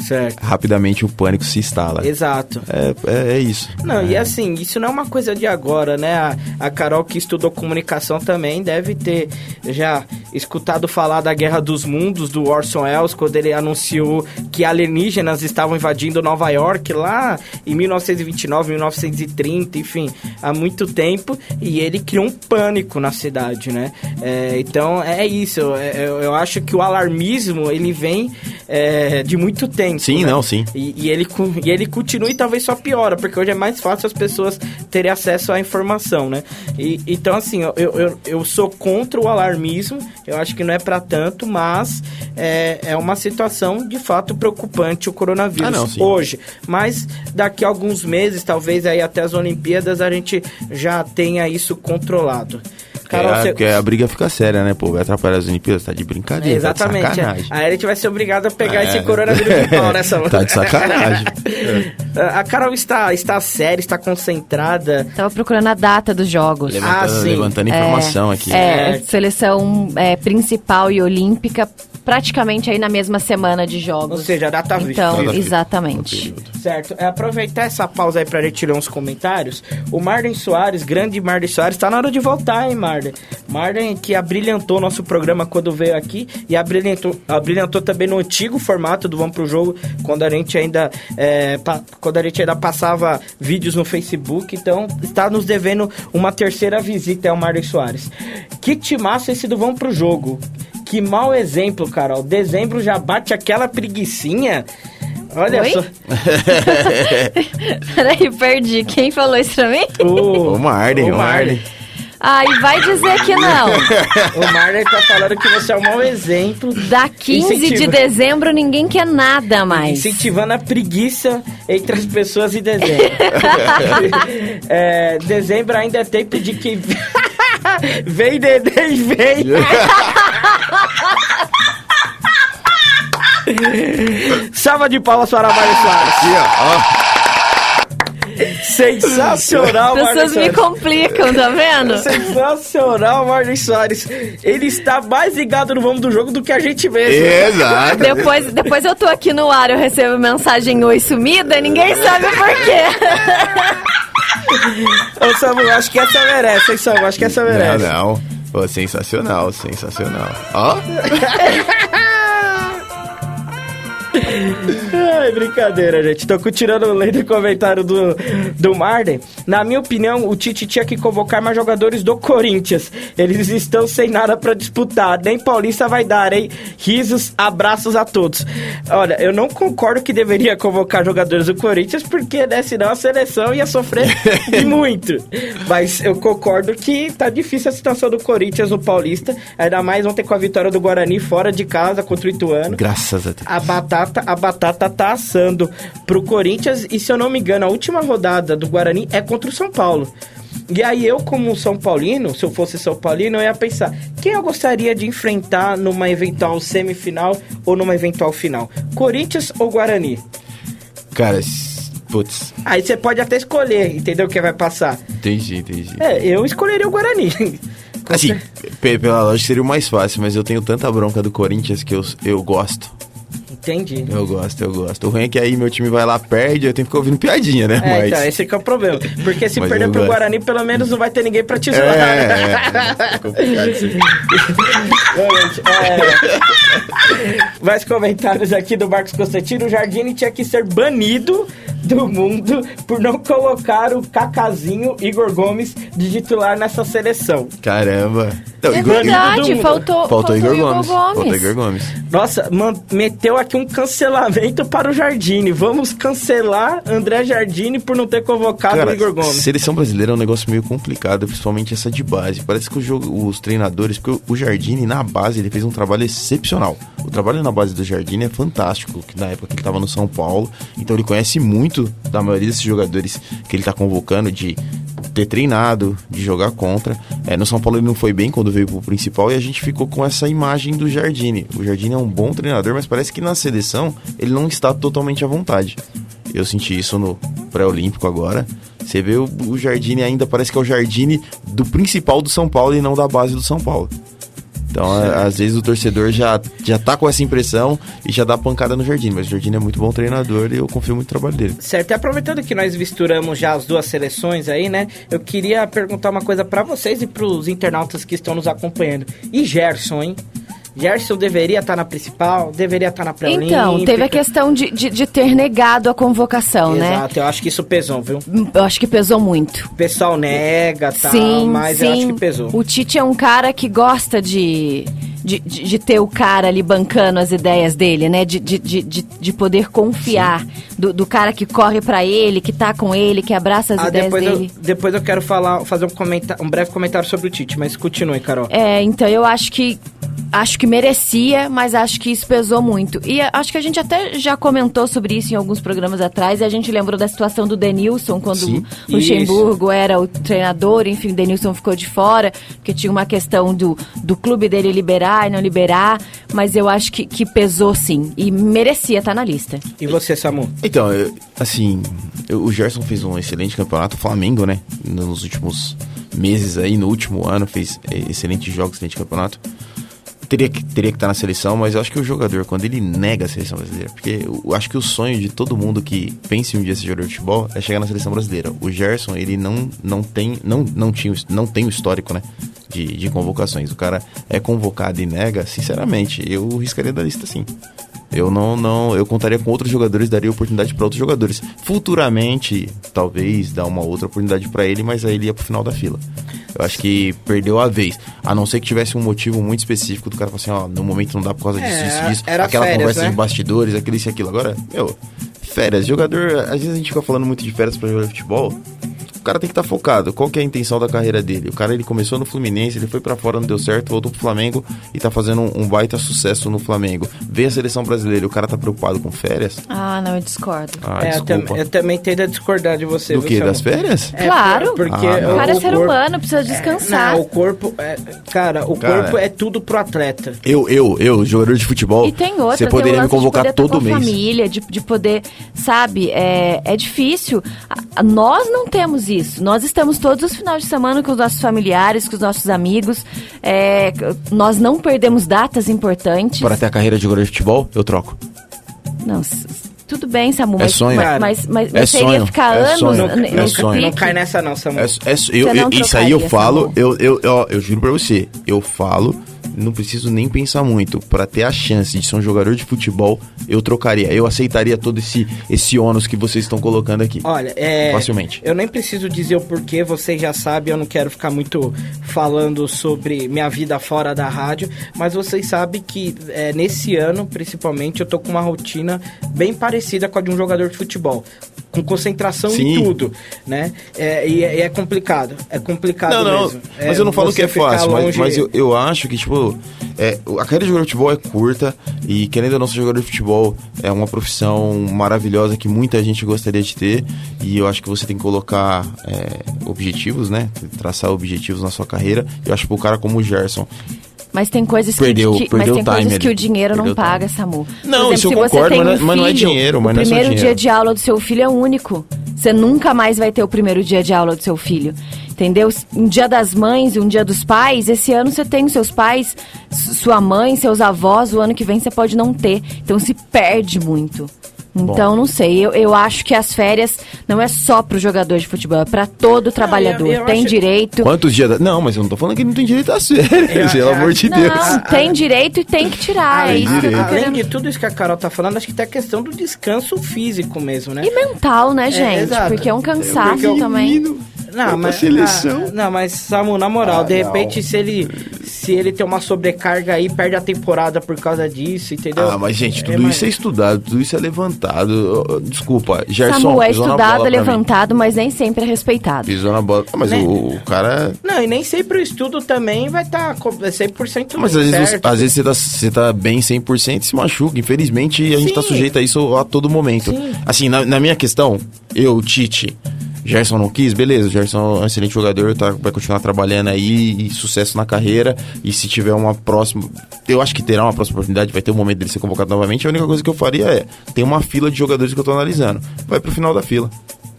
Certo. Rapidamente o pânico se instala. Exato. É, é, é isso. Não, e assim, isso não é uma coisa de agora, né? A, a Carol que estudou comunicação também deve ter já escutado falar da Guerra dos Mundos do Orson Welles, quando ele anunciou que alienígenas estavam invadindo Nova York lá em 1929, 1930, enfim, há muito tempo, e ele criou um pânico na cidade, né? É, então é isso, é, eu, eu acho que o alarmismo ele vem é, de muito tempo. Sim, né? não, sim. E, e ele, e ele continua e talvez só piora, porque hoje é mais fácil as pessoas terem acesso à informação, né? E, então, assim, eu, eu, eu sou contra o alarmismo, eu acho que não é pra tanto, mas é, é uma situação de fato preocupante o coronavírus Ah, não, hoje. Mas daqui a alguns meses, talvez aí até as Olimpíadas, a gente já tenha isso controlado. Carol, é, você- porque a briga fica séria, né, pô? Vai atrapalhar as Olimpíadas, tá de brincadeira. Exatamente. Tá de sacanagem. Aí a gente vai ser obrigado a pegar É. esse coronavírus de pau nessa Tá de sacanagem. A Carol está, está séria, está concentrada. Tava procurando a data dos jogos. Leva- Ah, Levantando, sim. levantando informação aqui. É, seleção é, principal e olímpica praticamente aí na mesma semana de Ou jogos. seja, a data Então, exatamente. Certo. É, aproveitar essa pausa aí pra gente ler uns comentários. O Marden Soares, grande Marden Soares, tá na hora de voltar, hein, Marden? Marden que abrilhantou nosso programa quando veio aqui e abrilhantou, abrilhantou também no antigo formato do Vamos Pro Jogo, quando a gente ainda é, pa- quando a gente ainda passava vídeos no Facebook. Então, está nos devendo uma terceira visita ao Marden Soares. Que timaço esse do Vamos Pro Jogo. Que mau exemplo, Carol. Dezembro já bate aquela preguicinha. Olha Oi? só. Peraí, perdi. Quem falou isso pra mim? O, O Marden, o Marden. Ai, vai dizer que não. o Marley tá falando que você é um mau exemplo. Da 15 de Incentiva- dezembro ninguém quer nada mais. Incentivando a preguiça entre as pessoas em dezembro. É, dezembro ainda é tempo de que. vem, neném, vem! Salva de palmas para a Mário Soares. Aqui, ó, ó. Sensacional, As pessoas me complicam, tá vendo? Sensacional, Marlon Soares. Ele está mais ligado no vamos do jogo do que a gente mesmo. Exato. Depois, depois eu tô aqui no ar, eu recebo mensagem oi sumida, ninguém sabe por quê. Ô, Samu, acho que essa merece, hein, Samu? Acho que essa Não, merece. não. Pô, sensacional, sensacional. Ó, Ai, brincadeira, gente. Tô lendo o comentário do, do Marden. Na minha opinião, o Tite tinha que convocar mais jogadores do Corinthians. Eles estão sem nada pra disputar. Nem Paulista vai dar, hein? Risos, abraços a todos. Olha, eu não concordo que deveria convocar jogadores do Corinthians, porque, né, senão a seleção ia sofrer muito. Mas eu concordo que tá difícil a situação do Corinthians no Paulista. Ainda mais ontem com a vitória do Guarani fora de casa contra o Ituano. Graças a Deus. A batata, a batata tá assando pro Corinthians e se eu não me engano, a última rodada do Guarani é contra o São Paulo. E aí eu, como São Paulino, se eu fosse São Paulino, eu ia pensar, quem eu gostaria de enfrentar numa eventual semifinal ou numa eventual final? Corinthians ou Guarani? Cara, putz, Aí você pode até escolher, entendeu? Quem vai passar. entendi, entendi. É, eu escolheria o Guarani. Assim, pela lógica seria o mais fácil, mas eu tenho tanta bronca do Corinthians que eu, eu gosto. Entendi. Eu gosto, eu gosto. O ruim é que aí meu time vai lá, perde, eu tenho que ficar ouvindo piadinha, né? É, mas... então, esse que é o problema. Porque se Mas perder pro gosto. Guarani, pelo menos não vai ter ninguém pra te É, zoar. é, é, é complicado isso é. Mais comentários aqui do Marcos Constantino. O Jardine tinha que ser banido do mundo por não colocar o Cacazinho Igor Gomes de titular nessa seleção. Caramba. Não, É Igor- verdade, Igor- faltou, Faltou Igor Gomes. Faltou Gomes. Igor Gomes. Nossa, man- meteu aqui um cancelamento para o Jardine. Vamos cancelar André Jardine por não ter convocado Cara, o Igor Gomes. seleção brasileira é um negócio meio complicado, principalmente essa de base. Parece que o jogo- os treinadores, porque o Jardine na base ele fez um trabalho excepcional. O trabalho na base do Jardine é fantástico, que na época que ele estava no São Paulo, então ele conhece muito da maioria desses jogadores que ele está convocando de ter treinado, de jogar contra. É, no São Paulo ele não foi bem quando veio pro principal e a gente ficou com essa imagem do Jardine. O Jardine é um bom treinador, mas parece que na seleção ele não está totalmente à vontade. Eu senti isso no pré-olímpico agora. Você vê o, o Jardine ainda parece que é o Jardine do principal do São Paulo e não da base do São Paulo. Então, a- às vezes o torcedor já, já tá com essa impressão e já dá pancada no Jardine. Mas o Jardine é muito bom treinador e eu confio muito no trabalho dele. Certo, e aproveitando que nós misturamos já as duas seleções aí, né? Eu queria perguntar uma coisa pra vocês e pros internautas que estão nos acompanhando. E Gerson, hein? Gerson deveria estar na principal, deveria estar na pré-olímpica. Então, teve a questão de, de, de ter negado a convocação, né? Exato, eu acho que isso pesou, viu? Eu acho que pesou muito. O pessoal nega, tá? sim, mas sim. eu acho que pesou. O Tite é um cara que gosta de, de, de, de ter o cara ali bancando as ideias dele, né? De, de, de, de, de poder confiar. Do, do cara que corre pra ele, que tá com ele, que abraça as Ah, ideias depois eu, dele. depois eu quero falar, fazer um, um breve comentário sobre o Tite, mas continue, Carol. É, então eu acho que acho que merecia, mas acho que isso pesou muito. E a- acho que a gente até já comentou sobre isso em alguns programas atrás, e a gente lembrou da situação do Denilson, quando Sim. o Luxemburgo era o treinador, enfim, o Denilson ficou de fora, porque tinha uma questão do, do clube dele liberar e não liberar, mas eu acho que, que pesou sim, e merecia estar na lista. E você, Samu? Então, eu- assim, eu- o Gerson fez um excelente campeonato. O Flamengo, né? Nos últimos meses aí, no último ano, fez eh, excelentes jogos, excelente campeonato. Teria que, teria que estar na seleção, mas eu acho que o jogador, quando ele nega a seleção brasileira, porque eu acho que o sonho de todo mundo que pense em um dia ser jogador de futebol é chegar na seleção brasileira. O Gerson, ele não, não tem, não, não tinha, não tem o histórico, né? De, de convocações. O cara é convocado e nega, sinceramente, eu riscaria da lista sim. Eu não, não, eu contaria com outros jogadores, daria oportunidade para outros jogadores. Futuramente, talvez dar uma outra oportunidade para ele, mas aí ele ia pro final da fila. Eu acho que perdeu a vez. A não ser que tivesse um motivo muito específico do cara falar assim, ó, no momento não dá por causa disso, É, disso, disso. era Aquela férias, conversa né? de bastidores, aquilo, isso e aquilo. Agora, meu, férias. Jogador, às vezes a gente fica falando muito de férias pra jogar futebol. O cara tem que estar focado. Qual que é a intenção da carreira dele? O cara ele começou no Fluminense, ele foi pra fora, não deu certo, voltou pro Flamengo e tá fazendo um, um baita sucesso no Flamengo. Vê a seleção brasileira, e o cara tá preocupado com férias? Ah, não, eu discordo. Ah, É, eu, tam- eu também tendo a discordar de você. Do que? Das férias? É, Claro. porque Ah. O cara é ser humano, precisa descansar. Não, o corpo. É, cara, o Cara. corpo é tudo pro atleta. Eu, eu, eu, jogador de futebol. E tem outra, Você poderia me convocar de poder todo mês. família, de, de poder, sabe, é, é difícil. Nós não temos isso. Nós estamos todos os finais de semana com os nossos familiares, com os nossos amigos. É, nós não perdemos datas importantes. Para ter a carreira de jogador de futebol, eu troco. Não, tudo bem, Samu, É mas, sonho. mas, mas, mas É sonho, ficar é anos sonho, n- é sonho. Não cai nessa, não, Samu. É, é- eu, não eu- isso aí eu falo, eu, eu, eu, eu juro pra você, eu falo não preciso nem pensar muito. Pra ter a chance de ser um jogador de futebol, eu trocaria. Eu aceitaria todo esse, esse ônus que vocês estão colocando aqui. Olha, é. Facilmente. Eu nem preciso dizer o porquê, vocês já sabem, eu não quero ficar muito falando sobre minha vida fora da rádio, mas vocês sabem que é, nesse ano, principalmente, eu tô com uma rotina bem parecida com a de um jogador de futebol. Com concentração Sim. em tudo, né? É, e, é, é complicado. É complicado Não, não, mesmo. mas eu não falo que é fácil, mas, longe- mas eu, eu acho que, tipo, é, a carreira de jogador de futebol é curta e, querendo ou não, ser jogador de futebol é uma profissão maravilhosa que muita gente gostaria de ter e eu acho que você tem que colocar é, objetivos, né? Traçar objetivos na sua carreira. Eu acho que o cara como o Gerson, Mas tem coisas Perdeu- que, perdeu mas tem coisas que o dinheiro não paga. Samu. Não, Por isso eu se você concordo, tem mas não é- um mas não é filho, dinheiro, mas o não é só primeiro dinheiro. dia de aula do seu filho é único. Você nunca mais vai ter o primeiro dia de aula do seu filho. Entendeu? Um dia das mães e um dia dos pais, esse ano você tem os seus pais, sua mãe, seus avós, o ano que vem você pode não ter. Então se perde muito. Então, não sei, eu, eu acho que as férias não é só pro jogador de futebol, é pra todo trabalhador. eu tem acho- direito. quantos dias... da- Não, mas eu não tô falando que ele não tem direito a ser, Eu- pelo eu- amor de Não, Deus. tem direito e tem que tirar. É Tem isso que eu. Além de tudo isso que a Carol tá falando, acho que tem a questão do descanso físico mesmo, né? E mental, né, gente? exato. Porque é um cansaço eu- também. Não, mas, seleção. ah, não, mas Samu, na moral, Ah, de não. repente, se ele se ele tem uma sobrecarga aí, perde a temporada por causa disso, entendeu? Ah, mas gente, tudo É, mas- isso é estudado, tudo isso é levantado. Desculpa, Gerson. Samu é estudado, é levantado, mas nem sempre é respeitado. Pisou na bola. Ah, Mas Né? o, o cara. Não, e nem sempre o estudo também vai estar tá 100% Mas às vezes, às vezes você, tá, você tá bem 100% e se machuca. Infelizmente, a gente Sim. tá sujeito a isso a todo momento. Sim. Assim, na, na minha questão, eu, Tite, Gerson não quis, beleza. Gerson é um excelente jogador, tá, vai continuar trabalhando aí e sucesso na carreira. E se tiver uma próxima. Eu acho que terá uma próxima oportunidade, vai ter um momento dele ser convocado novamente. A única coisa que eu faria é: tem uma fila de jogadores que eu tô analisando. Vai pro final da fila.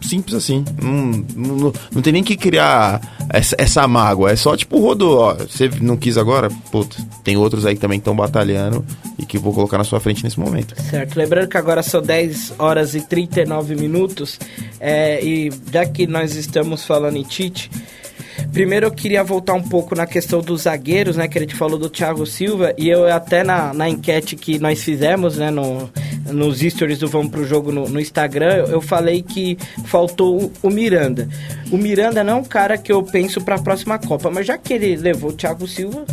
Simples assim. Não, não, não- tem nem que criar essa, essa mágoa. É só tipo, rodou, ó. Você não quis agora? Puta, tem outros aí que também estão batalhando e que vou colocar na sua frente nesse momento. Certo, lembrando que agora são 10 horas e 39 minutos, é, e já que nós estamos falando em Tite, primeiro eu queria voltar um pouco na questão dos zagueiros, né, que a gente falou do Thiago Silva, e eu até na, na enquete que nós fizemos, né, no, nos stories do Vamos Pro Jogo no, no Instagram, eu, eu falei que faltou o, o Miranda. O Miranda não é um cara que eu penso para a próxima Copa, mas já que ele levou o Thiago Silva,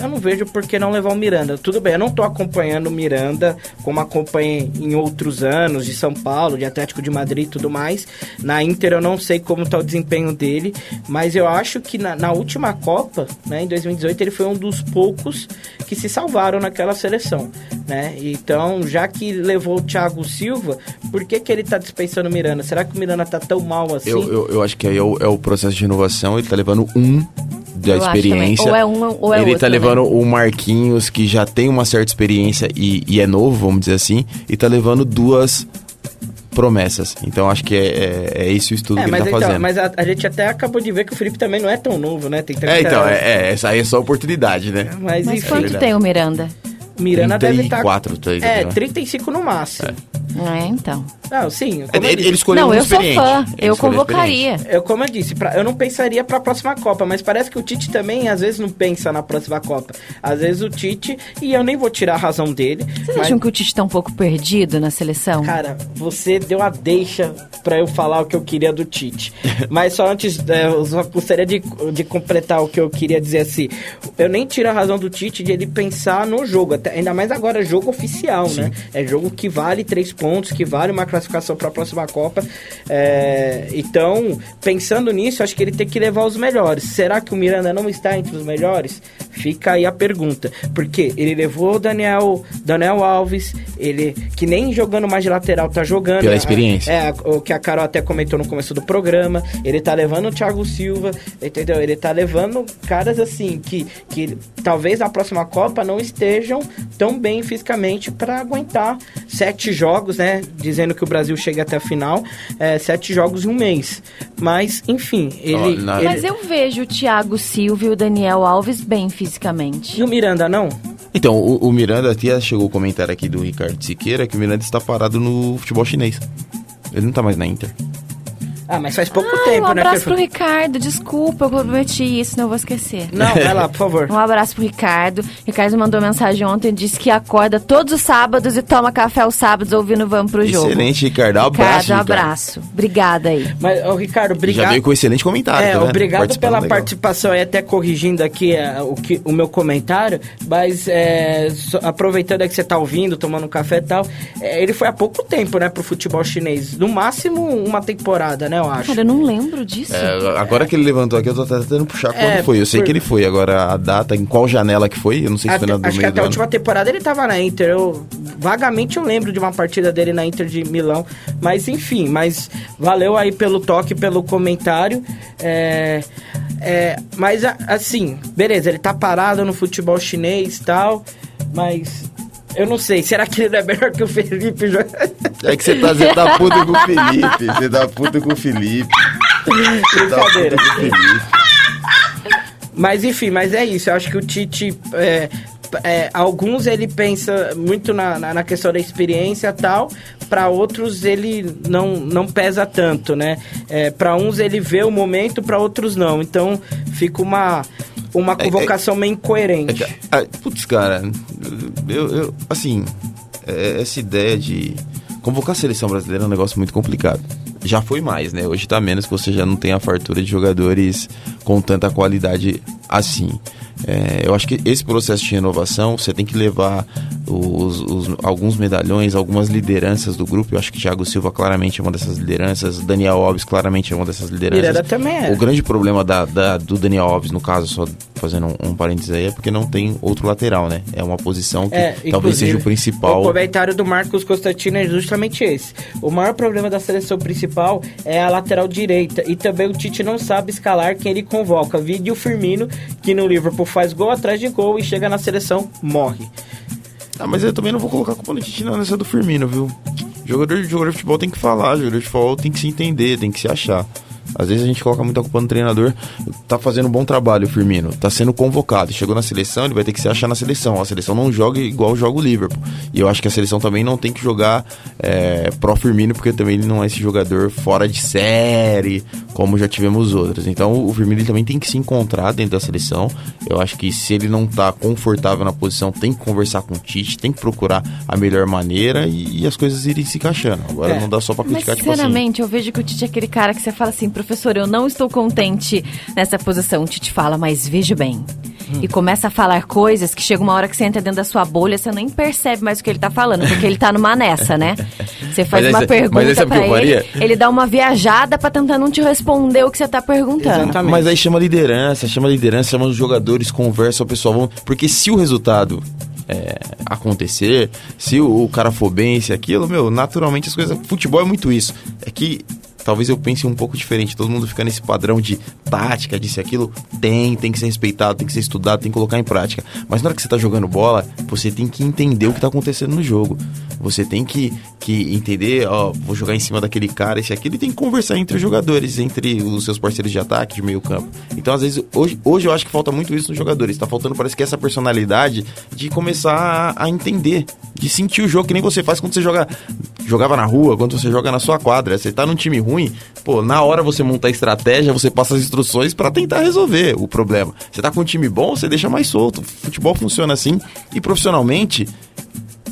eu não vejo por que não levar o Miranda. Tudo bem, eu não tô acompanhando o Miranda como acompanhei em outros anos, de São Paulo, de Atlético de Madrid e tudo mais. Na Inter eu não sei como tá o desempenho dele, mas eu acho que na, na última Copa, né, em 2018, ele foi um dos poucos que se salvaram naquela seleção, né? Então, já que levou o Thiago Silva, por que que ele tá dispensando o Miranda? Será que o Miranda tá tão mal assim? Eu, eu, eu acho que aí é o, é o processo de inovação. Ele tá levando um da Eu experiência. Ou é um, ou é ele outro, tá né? Levando o Marquinhos, que já tem uma certa experiência e, e é novo, vamos dizer assim, e tá levando duas promessas. Então acho que é, é, é esse o estudo É, que mas, ele tá então, fazendo. mas a, a gente até acabou de ver que o Felipe também não é tão novo, né? Tem 30 É, então, anos. é, é, essa aí é só oportunidade, né? Mas, Mas enfim, quanto tem o Miranda? Miranda deve estar. 34, tá É, entendendo? 35 no máximo. É, então. Não, sim. Ele, ele escolheu não, um eu sou fã. Ele Eu convocaria. eu, como eu disse, pra- eu não pensaria pra próxima Copa, mas parece que o Tite também às vezes não pensa na próxima Copa. Às vezes o Tite, e eu nem vou tirar a razão dele. Vocês mas, acham que o Tite tá um pouco perdido na seleção? Cara, você deu a deixa pra eu falar o que eu queria do Tite. Mas só antes, é, eu só gostaria de, de completar o que eu queria dizer assim. Eu nem tiro a razão do Tite de ele pensar no jogo, até, ainda mais agora jogo oficial, né? É jogo que vale três pontos, que vale uma classificação pra próxima Copa. É, então, pensando nisso, acho que ele tem que levar os melhores. Será que o Miranda não está entre os melhores? Fica aí a pergunta. Porque ele levou o Daniel, Daniel Alves, ele que nem jogando mais de lateral tá jogando. Pela A- experiência. É, o que a Carol até comentou no começo do programa. Ele tá levando o Thiago Silva, entendeu? Ele tá levando caras assim que, que talvez na próxima Copa não estejam tão bem fisicamente para aguentar sete jogos, né? Dizendo que o Brasil chega até a final, é, sete jogos em um mês. Mas, enfim, ele. Na- ele- Mas eu vejo o Thiago Silva e o Daniel Alves bem fisicamente. E o Miranda, não? Então, o, o Miranda, até chegou o comentário aqui do Ricardo Siqueira que o Miranda está parado no futebol chinês. Ele não tá mais na Inter. Ah, mas faz pouco Ai, tempo, um né? abraço que pro Ricardo, desculpa, eu prometi isso, não vou esquecer. Não, vai lá, por favor. Um abraço pro Ricardo. Ricardo mandou mensagem ontem, disse que acorda todos os sábados e toma café os sábados ouvindo Vamos pro Jogo. Excelente, Ricardo. Abraço, Ricardo, um Ricardo. abraço. Obrigada aí. Mas, ô, Ricardo, obrigado. Já veio com excelente comentário. É, tá obrigado pela legal. participação e até corrigindo aqui é, o, que, o meu comentário, mas é, só- aproveitando é que você tá ouvindo, tomando um café e tal, é, ele foi há pouco tempo, né, pro futebol chinês. No máximo uma temporada, né, eu acho. Cara, eu não lembro disso. É, agora que ele levantou aqui, eu tô até tentando puxar quando É, foi. Eu sei por- que ele foi. Agora, a data, em qual janela que foi? Eu não sei se Até- foi na do acho que meio até do a última temporada ele tava na Inter. Eu vagamente eu lembro de uma partida dele na Inter de Milão. Mas enfim, mas valeu aí pelo toque, pelo comentário. É, é, mas a- assim, beleza, ele tá parado no futebol chinês e tal, mas. Eu não sei, será que ele não é melhor que o Felipe? É que você tá, você tá puto com o Felipe. Você tá puto com o Felipe. Você tá puto Brincadeira. com o Felipe. Mas enfim, mas é isso. Eu acho que o Tite. é, é, alguns ele pensa muito na, na, na questão da experiência e tal, para outros ele não, não pesa tanto, né? É, para uns ele vê o momento, para outros não. Então fica uma, uma É, é- convocação meio É incoerente. que- ah, putz, cara, eu, eu- assim, é- essa ideia de convocar a seleção brasileira é um negócio muito complicado. Já foi mais, né? Hoje tá menos que você já não tem a fartura de jogadores com tanta qualidade assim. É, eu acho que esse processo de renovação, você tem que levar os, os- alguns medalhões, algumas lideranças do grupo. Eu acho que Thiago Silva claramente é uma dessas lideranças, Daniel Alves claramente é uma dessas lideranças. Miranda também é. O grande problema da, da- do Daniel Alves, no caso, só fazendo um, um parênteses aí, é porque não tem outro lateral, né? É uma posição que É, talvez seja o principal. O comentário do Marcos Constantino é justamente esse. O maior problema da seleção principal é a lateral direita. E também o Tite não sabe escalar quem ele convoca. Vide o Firmino, que no Liverpool faz gol atrás de gol e chega na seleção, morre. Ah, mas eu também não vou colocar a culpa no Tite nessa do Firmino, viu? Jogador, jogador de futebol tem que falar, jogador de futebol tem que se entender, tem que se achar. Às vezes a gente coloca muita culpa no treinador. Tá fazendo um bom trabalho o Firmino. Tá sendo convocado. Chegou na seleção, ele vai ter que se achar na seleção. A seleção não joga igual joga o Liverpool. E eu acho que a seleção também não tem que jogar é, pró Firmino, porque também ele não é esse jogador fora de série, como já tivemos outros. Então o Firmino também tem que se encontrar dentro da seleção. Eu acho que se ele não tá confortável na posição, tem que conversar com o Tite, tem que procurar a melhor maneira e, e as coisas irem se encaixando. Agora É. não dá só pra Mas criticar, tipo assim. sinceramente, eu vejo que o Tite é aquele cara que você fala assim, professor, eu não estou contente nessa posição. O Tite fala, mas veja bem. Hum. E começa a falar coisas que chega uma hora que você entra dentro da sua bolha, você nem percebe mais o que ele tá falando, porque ele tá numa nessa, né? Você faz Mas uma cê- pergunta eu ele, faria? ele dá uma viajada pra tentar não te responder o que você tá perguntando. Exatamente. Mas aí chama liderança, chama liderança, chama os jogadores, conversa, o pessoal. Vamos... Porque se o resultado é, acontecer, se o, o cara for bem, se aquilo, meu, naturalmente as coisas. Futebol é muito isso. É que talvez eu pense um pouco diferente. Todo mundo fica nesse padrão de tática, disso e aquilo. Tem, tem que ser respeitado, tem que ser estudado, tem que colocar em prática. Mas na hora que você tá jogando bola, você tem que entender o que tá acontecendo no jogo. Você tem que, que entender, ó, vou jogar em cima daquele cara, esse aqui, ele tem que conversar entre os jogadores, entre os seus parceiros de ataque, de meio campo. Então, às vezes, hoje, hoje eu acho que falta muito isso nos jogadores. Tá faltando, parece que essa personalidade de começar a, a entender, de sentir o jogo, que nem você faz quando você joga, jogava na rua, quando você joga na sua quadra. Você tá num time ruim, pô, na hora você monta a estratégia, você passa as instruções pra tentar resolver o problema. Você tá com um time bom, você deixa mais solto. Futebol funciona assim e profissionalmente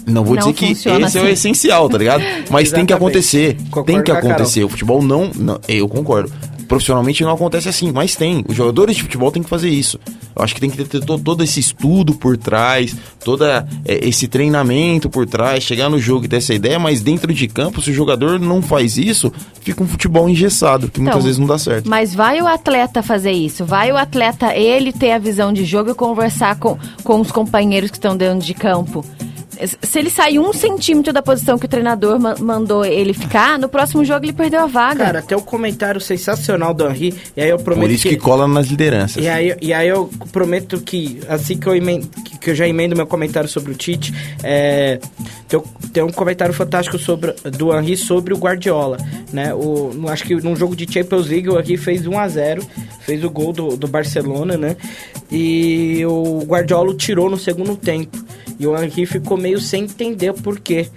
não vou Não dizer que esse funciona é o assim. essencial, tá ligado? Mas tem que acontecer. Concordo tem que acontecer. O futebol não, não. Eu concordo. Profissionalmente não acontece assim, mas tem. Os jogadores de futebol têm que fazer isso. Eu acho que tem que ter to- todo esse estudo por trás, todo esse treinamento por trás, chegar no jogo e ter essa ideia, mas dentro de campo, se o jogador não faz isso, fica um futebol engessado, que muitas Então, vezes não dá certo. Mas vai o atleta fazer isso, vai o atleta ele ter a visão de jogo e conversar com, com os companheiros que estão dentro de campo. Se ele sair um centímetro da posição que o treinador ma- mandou ele ficar, no próximo jogo ele perdeu a vaga. Cara, tem um comentário sensacional do Henri, e aí eu prometo Por isso que, cola nas lideranças. E aí, e aí eu prometo que assim que eu, emendo, que, que eu já emendo meu comentário sobre o Tite, é, tem, tem um comentário fantástico sobre, do Henri sobre o Guardiola. Né? O, acho que num jogo de Champions League o Henri fez 1 a 0 fez o gol do, do Barcelona, né? E o Guardiola o tirou no segundo tempo. E o Henri ficou meio sem entender o porquê.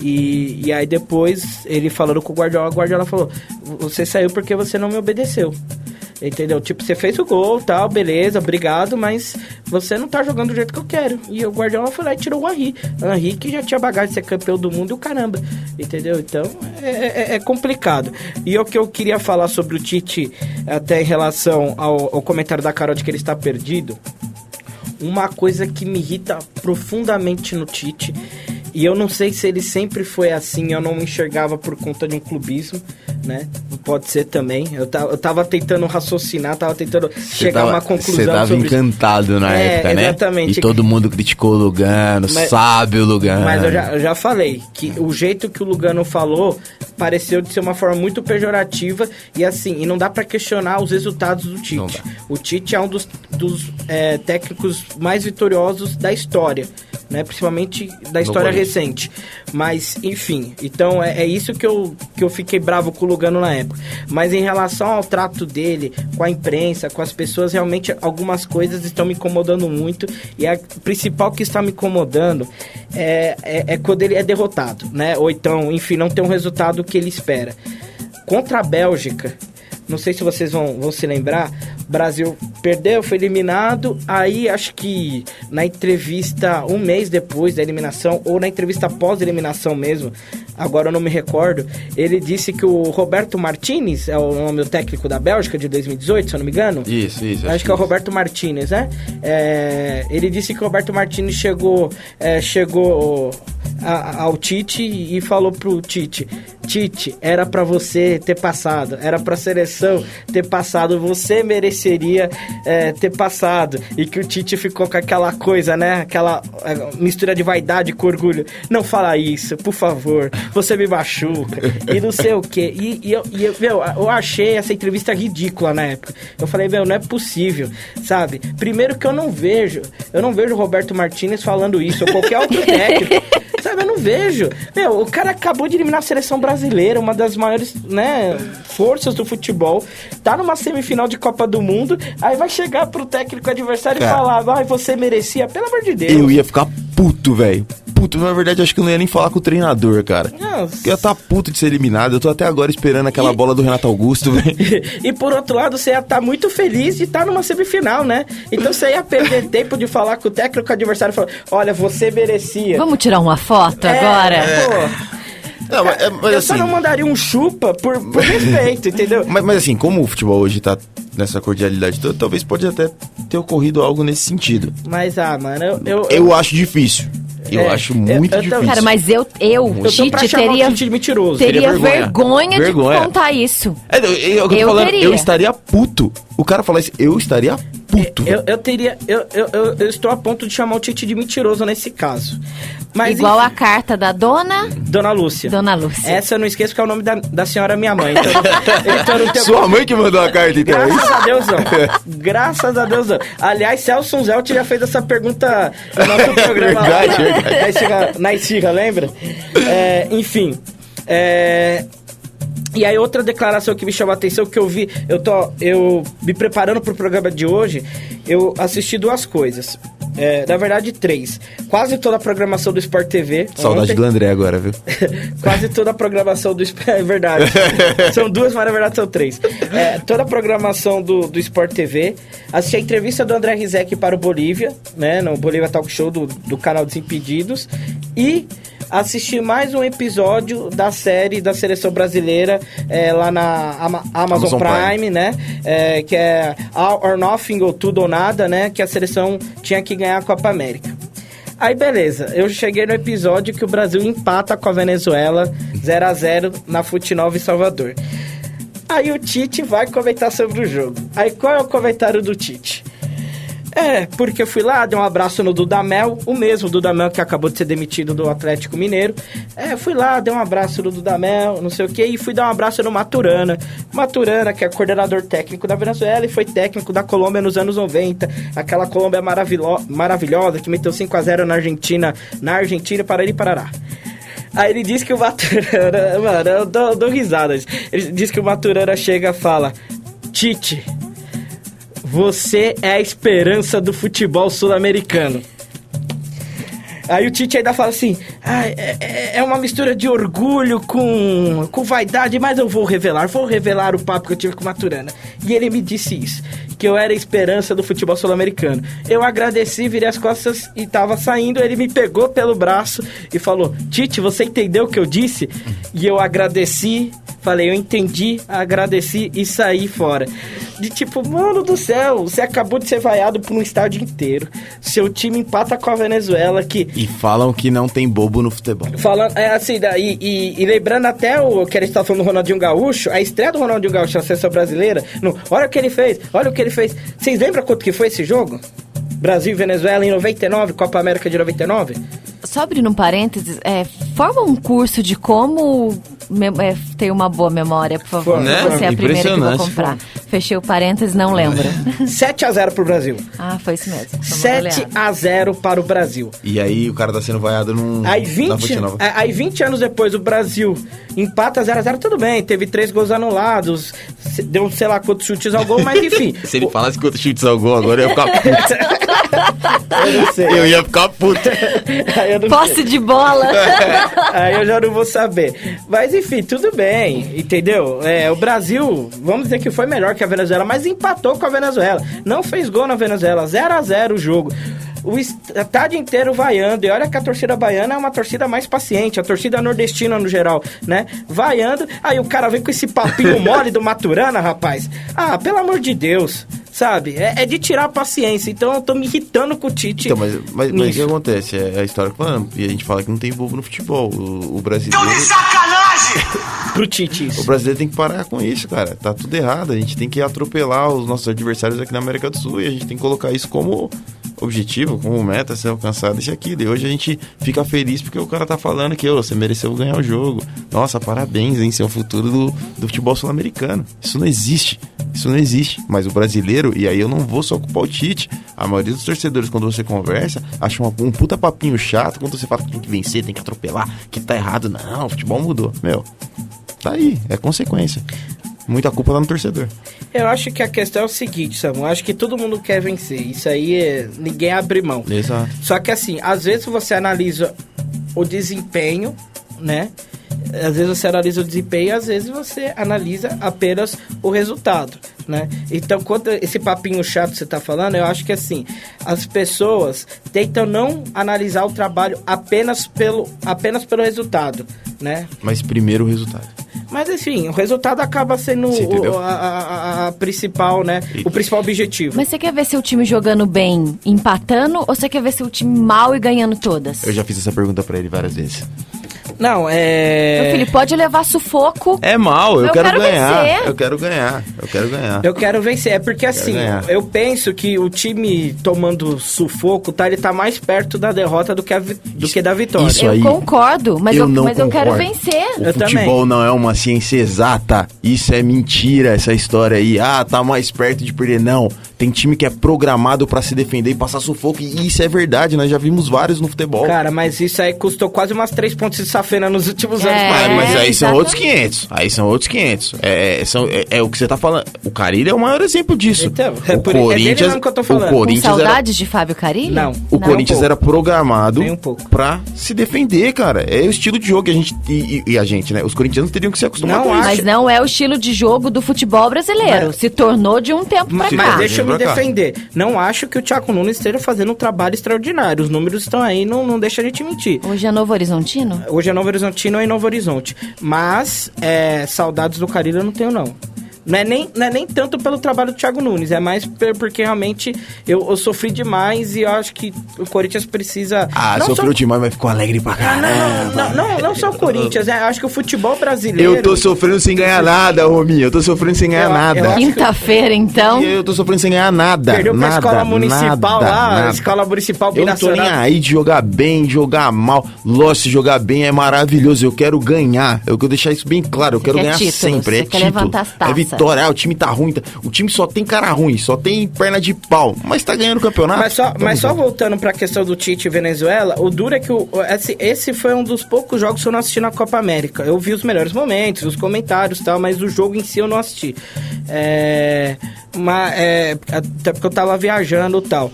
E, e aí depois ele falando com o Guardiola, o Guardiola falou: Você saiu porque você não me obedeceu. Entendeu? Tipo, você fez o gol, tal, beleza, obrigado, mas você não tá jogando do jeito que eu quero. E o Guardiola foi lá e tirou o Henry. O Henry que já tinha bagagem de ser campeão do mundo e o caramba. Entendeu? Então, é, é, é complicado. E o que eu queria falar sobre o Tite, até em relação ao, ao comentário da Carol de que ele está perdido, uma coisa que me irrita profundamente no Tite. E eu não sei se ele sempre foi assim, eu não enxergava por conta de um clubismo, né? Pode ser também. Eu, eu tava tentando raciocinar, tava tentando cê chegar tava, a uma conclusão. Você tava sobre... encantado na é, época, né? Exatamente. E todo mundo criticou o Lugano, mas, sabe o Lugano. Mas eu já, eu já falei que o jeito que o Lugano falou pareceu de ser uma forma muito pejorativa e assim, e não dá para questionar os resultados do Tite. O Tite é um dos, dos é, técnicos mais vitoriosos da história né? Principalmente da história recente. Mas, enfim, então é, é, isso que eu, que eu fiquei bravo com o Lugano na época. Mas em relação ao trato dele com a imprensa, com as pessoas, realmente algumas coisas estão me incomodando muito. E a principal que está me incomodando é, é, é quando ele é derrotado, né? Ou então, enfim, não tem um resultado que ele espera. Contra a Bélgica, não sei se vocês vão, vão se lembrar, Brasil perdeu, foi eliminado. Aí acho que na entrevista um mês depois da eliminação, ou na entrevista pós-eliminação mesmo, agora eu não me recordo, ele disse que o Roberto Martinez, é o nome do técnico da Bélgica de 2018, se eu não me engano. Isso, isso. Acho, acho que é o Roberto Martinez, né? É, ele disse que o Roberto Martinez chegou, é, chegou a, ao Tite e falou pro Tite: Tite, era para você ter passado, era pra seleção ter passado, você mereceria é, ter passado. E que o Tite ficou com aquela coisa, né? Aquela é, mistura de vaidade com orgulho. Não fala isso, por favor, você me machuca. E não sei o quê. E, e, eu, e eu, meu, eu achei essa entrevista ridícula na época. Eu falei, meu, não é possível, sabe? Primeiro que eu não vejo, eu não vejo o Roberto Martinez falando isso, ou qualquer outro técnico. Sabe, eu não vejo. Meu, o cara acabou de eliminar a seleção brasileira, uma das maiores, né, forças do futebol. Tá numa semifinal de Copa do Mundo, aí vai chegar pro técnico adversário cara, e falar, vai, você merecia, pelo amor de Deus. Eu ia ficar puto, velho puto. Na verdade, acho que eu não ia nem falar com o treinador, cara. Nossa. Eu ia estar tá puto de ser eliminado. Eu tô até agora esperando aquela e... bola do Renato Augusto, velho. e por outro lado, você ia estar tá muito feliz de estar tá numa semifinal, né? Então você ia perder tempo de falar com o técnico adversário e falar: olha, você merecia. Vamos tirar uma foto é, agora? É. Pô. Não, mas, é, mas, eu assim, só não mandaria um chupa por, por respeito, entendeu? Mas, mas, assim, como o futebol hoje tá nessa cordialidade toda, talvez pode até ter ocorrido algo nesse sentido. Mas, ah, mano, eu... Eu, eu acho difícil. Eu é, acho muito eu, eu difícil. Cara, mas eu, eu, eu Tite, teria, Tite mentiroso. teria, teria vergonha, vergonha, de contar isso. É, eu, eu, eu, falando, eu estaria puto. O cara falar isso, eu estaria puto. Eu, eu teria. Eu, eu, eu, estou a ponto de chamar o Tite de mentiroso nesse caso. Mas, Igual enfim, a carta da dona. Dona Lúcia. Dona Lúcia. Essa eu não esqueço que é o nome da, da senhora minha mãe. Então, então Sua mãe que mandou a carta, então. Graças a Deus não. Graças a Deus não. Aliás, Celso Zelt já fez essa pergunta no nosso programa verdade, lá, verdade. na Esfirra, lembra? É, enfim. É, e aí outra declaração que me chamou a atenção que eu vi, eu tô eu me preparando para o programa de hoje, eu assisti duas coisas. É, na verdade, três. Quase toda a programação do Sport TV. Saudade ontem. do André agora, viu? Quase toda a programação do Sport. É verdade. são duas, mas na verdade são três. É, toda a programação do, do Sport TV. Assisti a entrevista do André Rizek para o Bolívia, né? No Bolívia Talk Show do, do canal Desimpedidos. E assistir mais um episódio da série da seleção brasileira é, lá na Ama Amazon, Amazon, Prime, Prime. né? É, que é All or Nothing ou Tudo ou Nada, né? Que a seleção tinha que ganhar a Copa América. Aí beleza, eu cheguei no episódio que o Brasil empata com a Venezuela 0 a 0 na Fute Nova em Salvador. Aí o Tite vai comentar sobre o jogo. Aí qual é o comentário do Tite? É, porque eu fui lá, dei um abraço no Dudamel, o mesmo Dudamel que acabou de ser demitido do Atlético Mineiro. É, fui lá, dei um abraço no Dudamel, não sei o que, e fui dar um abraço no Maturana. Maturana, que é coordenador técnico da Venezuela e foi técnico da Colômbia nos anos 90. Aquela Colômbia maravilhosa que meteu 5 a 0 na Argentina, na Argentina, para e Parará. Aí ele diz que o Maturana, mano, eu dou, dou risadas. Ele diz que o Maturana chega e fala: Tite você é a esperança do futebol sul-americano. Aí o Tite ainda fala assim: ah, é, é- é uma mistura de orgulho com, com vaidade, mas eu vou revelar, vou revelar o papo que eu tive com o Maturana. E ele me disse isso: que eu era a esperança do futebol sul-americano. Eu agradeci, virei as costas e tava saindo. Ele me pegou pelo braço e falou: Tite, você entendeu o que eu disse? E eu agradeci. Falei, eu entendi, agradeci e saí fora. De tipo, mano do céu, você acabou de ser vaiado por um estádio inteiro. Seu time empata com a Venezuela, que E falam que não tem bobo no futebol. Falando, é assim, e, e- e lembrando até o que a gente tá falando do Ronaldinho Gaúcho, a estreia do Ronaldinho Gaúcho na seleção brasileira, no, olha o que ele fez, olha o que ele fez. Vocês lembram quanto que foi esse jogo? Brasil e Venezuela em 99, Copa América de 99? Só abrindo um parênteses, é, forma um curso de como é, ter uma boa memória, por favor. Né? Você é a primeira que vou Impressionante. comprar. Fechei o parênteses, não lembro. 7 a 0 pro Brasil. ah, foi isso mesmo. foi uma 7 goleada. a 0 para o Brasil. E aí o cara tá sendo vaiado num, Aí na 20, Fonte Nova. é, aí 20 anos depois o Brasil empata 0 a 0 tudo bem, teve três gols anulados, deu sei lá quantos chutes ao gol, mas enfim. Se ele falasse quanto chutes ao gol agora, eu ia ficar puto. Eu não sei. eu ia ficar puto. Aí eu não Posse de bola. Aí eu já não vou saber. Mas enfim, tudo bem, entendeu? É, o Brasil, vamos dizer que foi melhor que a Venezuela, mas empatou com a Venezuela. Não fez gol na Venezuela, 0 a 0 o jogo. O estádio inteiro vaiando, e olha que a torcida baiana é uma torcida mais paciente, a torcida nordestina no geral, né? Vaiando, aí o cara vem com esse papinho mole do Maturana, rapaz. Ah, pelo amor de Deus, sabe? É, é de tirar a paciência, então eu tô me irritando com o Tite. Então, mas, mas, mas o que acontece? É a história que falamos. E a gente fala que não tem bobo no futebol. O, o brasileiro. Pro Tite isso. O brasileiro tem que parar com isso, cara. Tá tudo errado. A gente tem que atropelar os nossos adversários aqui na América do Sul e a gente tem que colocar isso como objetivo, como meta ser alcançado isso aqui. E hoje a gente fica feliz porque o cara tá falando que "Ô, você mereceu ganhar o jogo. Nossa, parabéns, hein? Você é futuro do, do futebol sul-americano. Isso não existe. Isso não existe. Mas o brasileiro, e aí eu não vou só culpar o Tite. A maioria dos torcedores, quando você conversa, acham uma- um puta papinho chato quando você fala que tem que vencer, tem que atropelar, que tá errado. Não, o futebol mudou. Meu, tá aí, é consequência. Muita culpa lá no torcedor. Eu acho que a questão é o seguinte, Samu. Eu acho que todo mundo quer vencer. Isso aí é... ninguém abre mão. Exato. Só que assim, às vezes você analisa o desempenho, né? Às vezes você analisa o desempenho, às vezes você analisa apenas o resultado, né? Então, quando esse papinho chato que você tá falando, eu acho que assim, as pessoas tentam não analisar o trabalho apenas pelo, apenas pelo resultado, né? Mas primeiro o resultado. Mas enfim, o resultado acaba sendo Você o, a, a- a- principal, né? E- O principal objetivo. Mas você quer ver seu time jogando bem, empatando, ou você quer ver seu time mal e ganhando todas? Eu já fiz essa pergunta pra ele várias vezes. Não, é. Meu filho, pode levar sufoco. É mal, eu, Eu quero, quero ganhar. vencer. Eu quero ganhar. Eu quero ganhar. Eu quero vencer. É porque assim, ganhar. eu penso que o time tomando sufoco, tá? Ele tá mais perto da derrota do que, a vi- do que da vitória. isso eu aí, concordo, mas, eu, não mas eu quero concordo. vencer. O Eu futebol não é uma ciência exata. Isso é mentira, essa história aí. Ah, tá mais perto de perder. Não. Tem time que é programado pra se defender e passar sufoco. E isso é verdade, nós já vimos vários no futebol. Cara, mas isso aí custou quase umas três pontos de safena nos últimos É. anos. Pra mas aí são exatamente. outros 500. Aí são outros 500. É, é, são, é, é o que você tá falando. O Carilho é o maior exemplo disso. Então, é o por- é dele Corinthians, que eu tô o falando. Com Corinthians era saudades de Fábio Carilho? Não. O Não. Corinthians pouco. era programado um pouco. pra se defender, cara. É o estilo de jogo que a gente. E, e- e a gente, né? Os corintianos teriam que se acostumar Não com isso. Mas não é o estilo de jogo do futebol brasileiro. Mas- Se tornou de um tempo pra Mas, cá. deixa eu me defender. Não acho que o Thiago Nunes esteja fazendo um trabalho extraordinário. Os números estão aí, não, não deixa a gente mentir. Hoje é Novo Horizontino? Hoje é Novo Horizontino ou em Novo Horizonte. Mas, é, saudades do Carilho eu não tenho, não. Não é, nem, não é nem tanto pelo trabalho do Thiago Nunes, é mais porque realmente eu, eu sofri demais e eu acho que o Corinthians precisa. Ah, não sofreu só, demais, mas ficou alegre pra Ah, caramba. não, não, não, não só o Corinthians, é, acho que o futebol brasileiro. Eu tô sofrendo sem ganhar nada, Rominho. Eu tô sofrendo sem ganhar Eu- nada. Quinta-feira, então. Eu tô sofrendo sem ganhar nada. Perdeu pra nada, escola municipal nada, lá, nada. escola municipal Eu não tô nem aí de jogar bem, de jogar mal. Lógico, jogar bem é maravilhoso. Eu quero ganhar. Eu quero deixar isso bem claro. Eu quero quer ganhar sempre. você É quer título. levantar as É taças. Vitória. Ah, o time tá ruim. tá- O time só tem cara ruim, só tem perna de pau. Mas tá ganhando o campeonato. Mas só, Tamo mas só voltando pra questão do Tite e Venezuela, o duro é que o, esse, esse foi um dos poucos jogos que eu não assisti na Copa América. Eu vi os melhores momentos, os comentários e tal, mas o jogo em si eu não assisti. É, mas, é, até porque eu tava viajando e tal.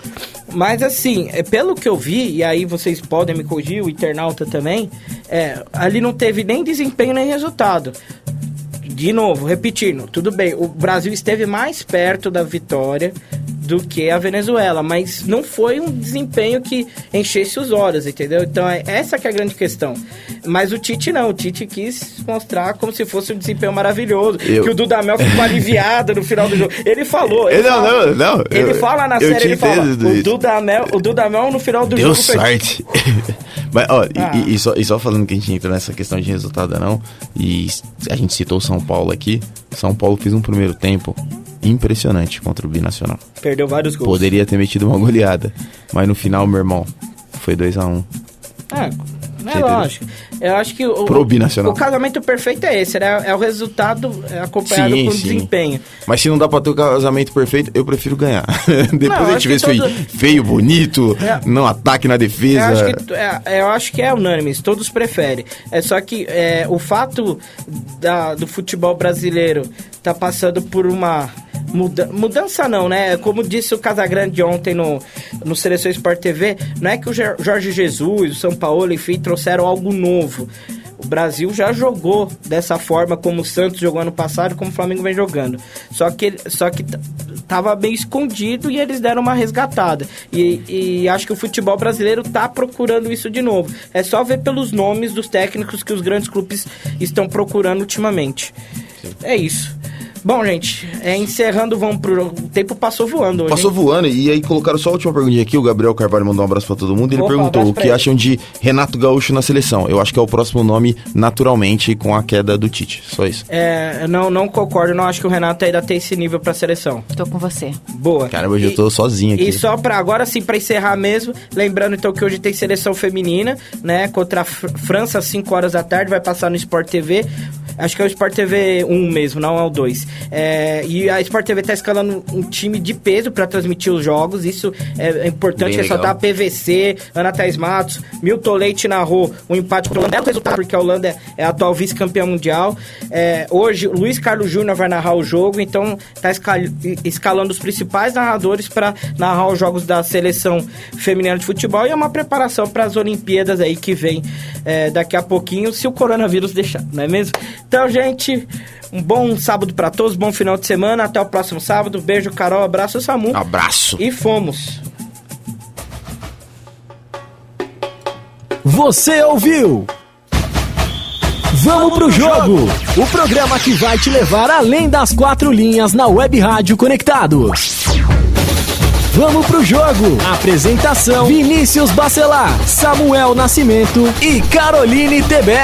Mas assim, é, pelo que eu vi, e aí vocês podem me corrigir, o internauta também, é, ali não teve nem desempenho nem resultado. De novo, repetindo, tudo bem, o Brasil esteve mais perto da vitória do que a Venezuela, mas não foi um desempenho que enchesse os olhos, entendeu? Então, é essa que é a grande questão. Mas o Tite não, o Tite quis mostrar como se fosse um desempenho maravilhoso, Eu- que o Dudamel ficou aliviado no final do jogo. Ele falou, ele Não, fala, não, não, Ele eu- fala na série, ele fala, o. Dudamel, o Dudamel no final do Deu jogo sorte. Mas, ó, e- Ah. e, e só, e só falando que a gente entra nessa questão de resultado, não, e a gente citou o São Paulo aqui. São Paulo fez um primeiro tempo impressionante contra o Binacional. perdeu vários gols. Poderia ter metido uma goleada, mas no final, meu irmão, foi 2 a 1 É, é entendeu? lógico. Eu acho que o, Pro binacional. o casamento perfeito é esse, né? É o resultado é, acompanhado Sim, com sim. desempenho. Mas se não dá pra ter o casamento perfeito, eu prefiro ganhar. Depois Não, a gente vê se foi todo- feio, bonito, É. não ataque na Eu defesa. acho, que, é, eu acho que é unânime, todos preferem. É só que é, o fato da- do futebol brasileiro tá passando por uma muda- mudança não, né? Como disse o Casagrande ontem no, no Seleção Sport TV, não é que o Jorge Jesus, o São Paulo, enfim, trouxeram algo novo. O Brasil já jogou dessa forma como o Santos jogou ano passado, como o Flamengo vem jogando. Só que, só que tava bem escondido e eles deram uma resgatada. E, e acho que o futebol brasileiro tá procurando isso de novo. É só ver pelos nomes dos técnicos que os grandes clubes estão procurando ultimamente. É isso. Bom, gente, é, encerrando, vamos pro. O tempo passou voando hoje. Passou hein? voando, e aí colocaram só a última perguntinha aqui. O Gabriel Carvalho mandou um abraço pra todo mundo. Ele Opa, perguntou o que ele. acham de Renato Gaúcho na seleção. Eu acho que é o próximo nome naturalmente com a queda do Tite. Só isso. É, não, não concordo, não acho que o Renato ainda tem esse nível pra seleção. Tô com você. Boa. Caramba, hoje eu E- tô sozinho aqui. E só pra agora sim, pra encerrar mesmo, lembrando então que hoje tem seleção feminina, né? Contra a Fr- França, às 5 horas da tarde, vai passar no Sport TV. Acho que é o Sport TV 1 mesmo, não é o 2. É, e a Sport TV tá escalando um time de peso pra transmitir os jogos. Isso é, é importante Bem ressaltar. legal. PVC, Ana Thais Matos, Milton Leite narrou um empate com a Holanda. É o resultado, porque a Holanda é, é a atual vice-campeã mundial. É, hoje, Luiz Carlos Júnior vai narrar o jogo, então tá escal- escalando os principais narradores para narrar os jogos da seleção feminina de futebol e é uma preparação para as Olimpíadas aí que vem é, daqui a pouquinho, se o coronavírus deixar, não é mesmo? Então, gente, um bom sábado para todos, bom final de semana, até o próximo sábado. Beijo, Carol, abraço, Samu. Abraço. E fomos. Você ouviu? Vamos pro jogo! O programa que vai te levar além das quatro linhas na Web Rádio Conectados. Vamos pro jogo! Apresentação: Vinícius Bacelar, Samuel Nascimento e Caroline Tebet.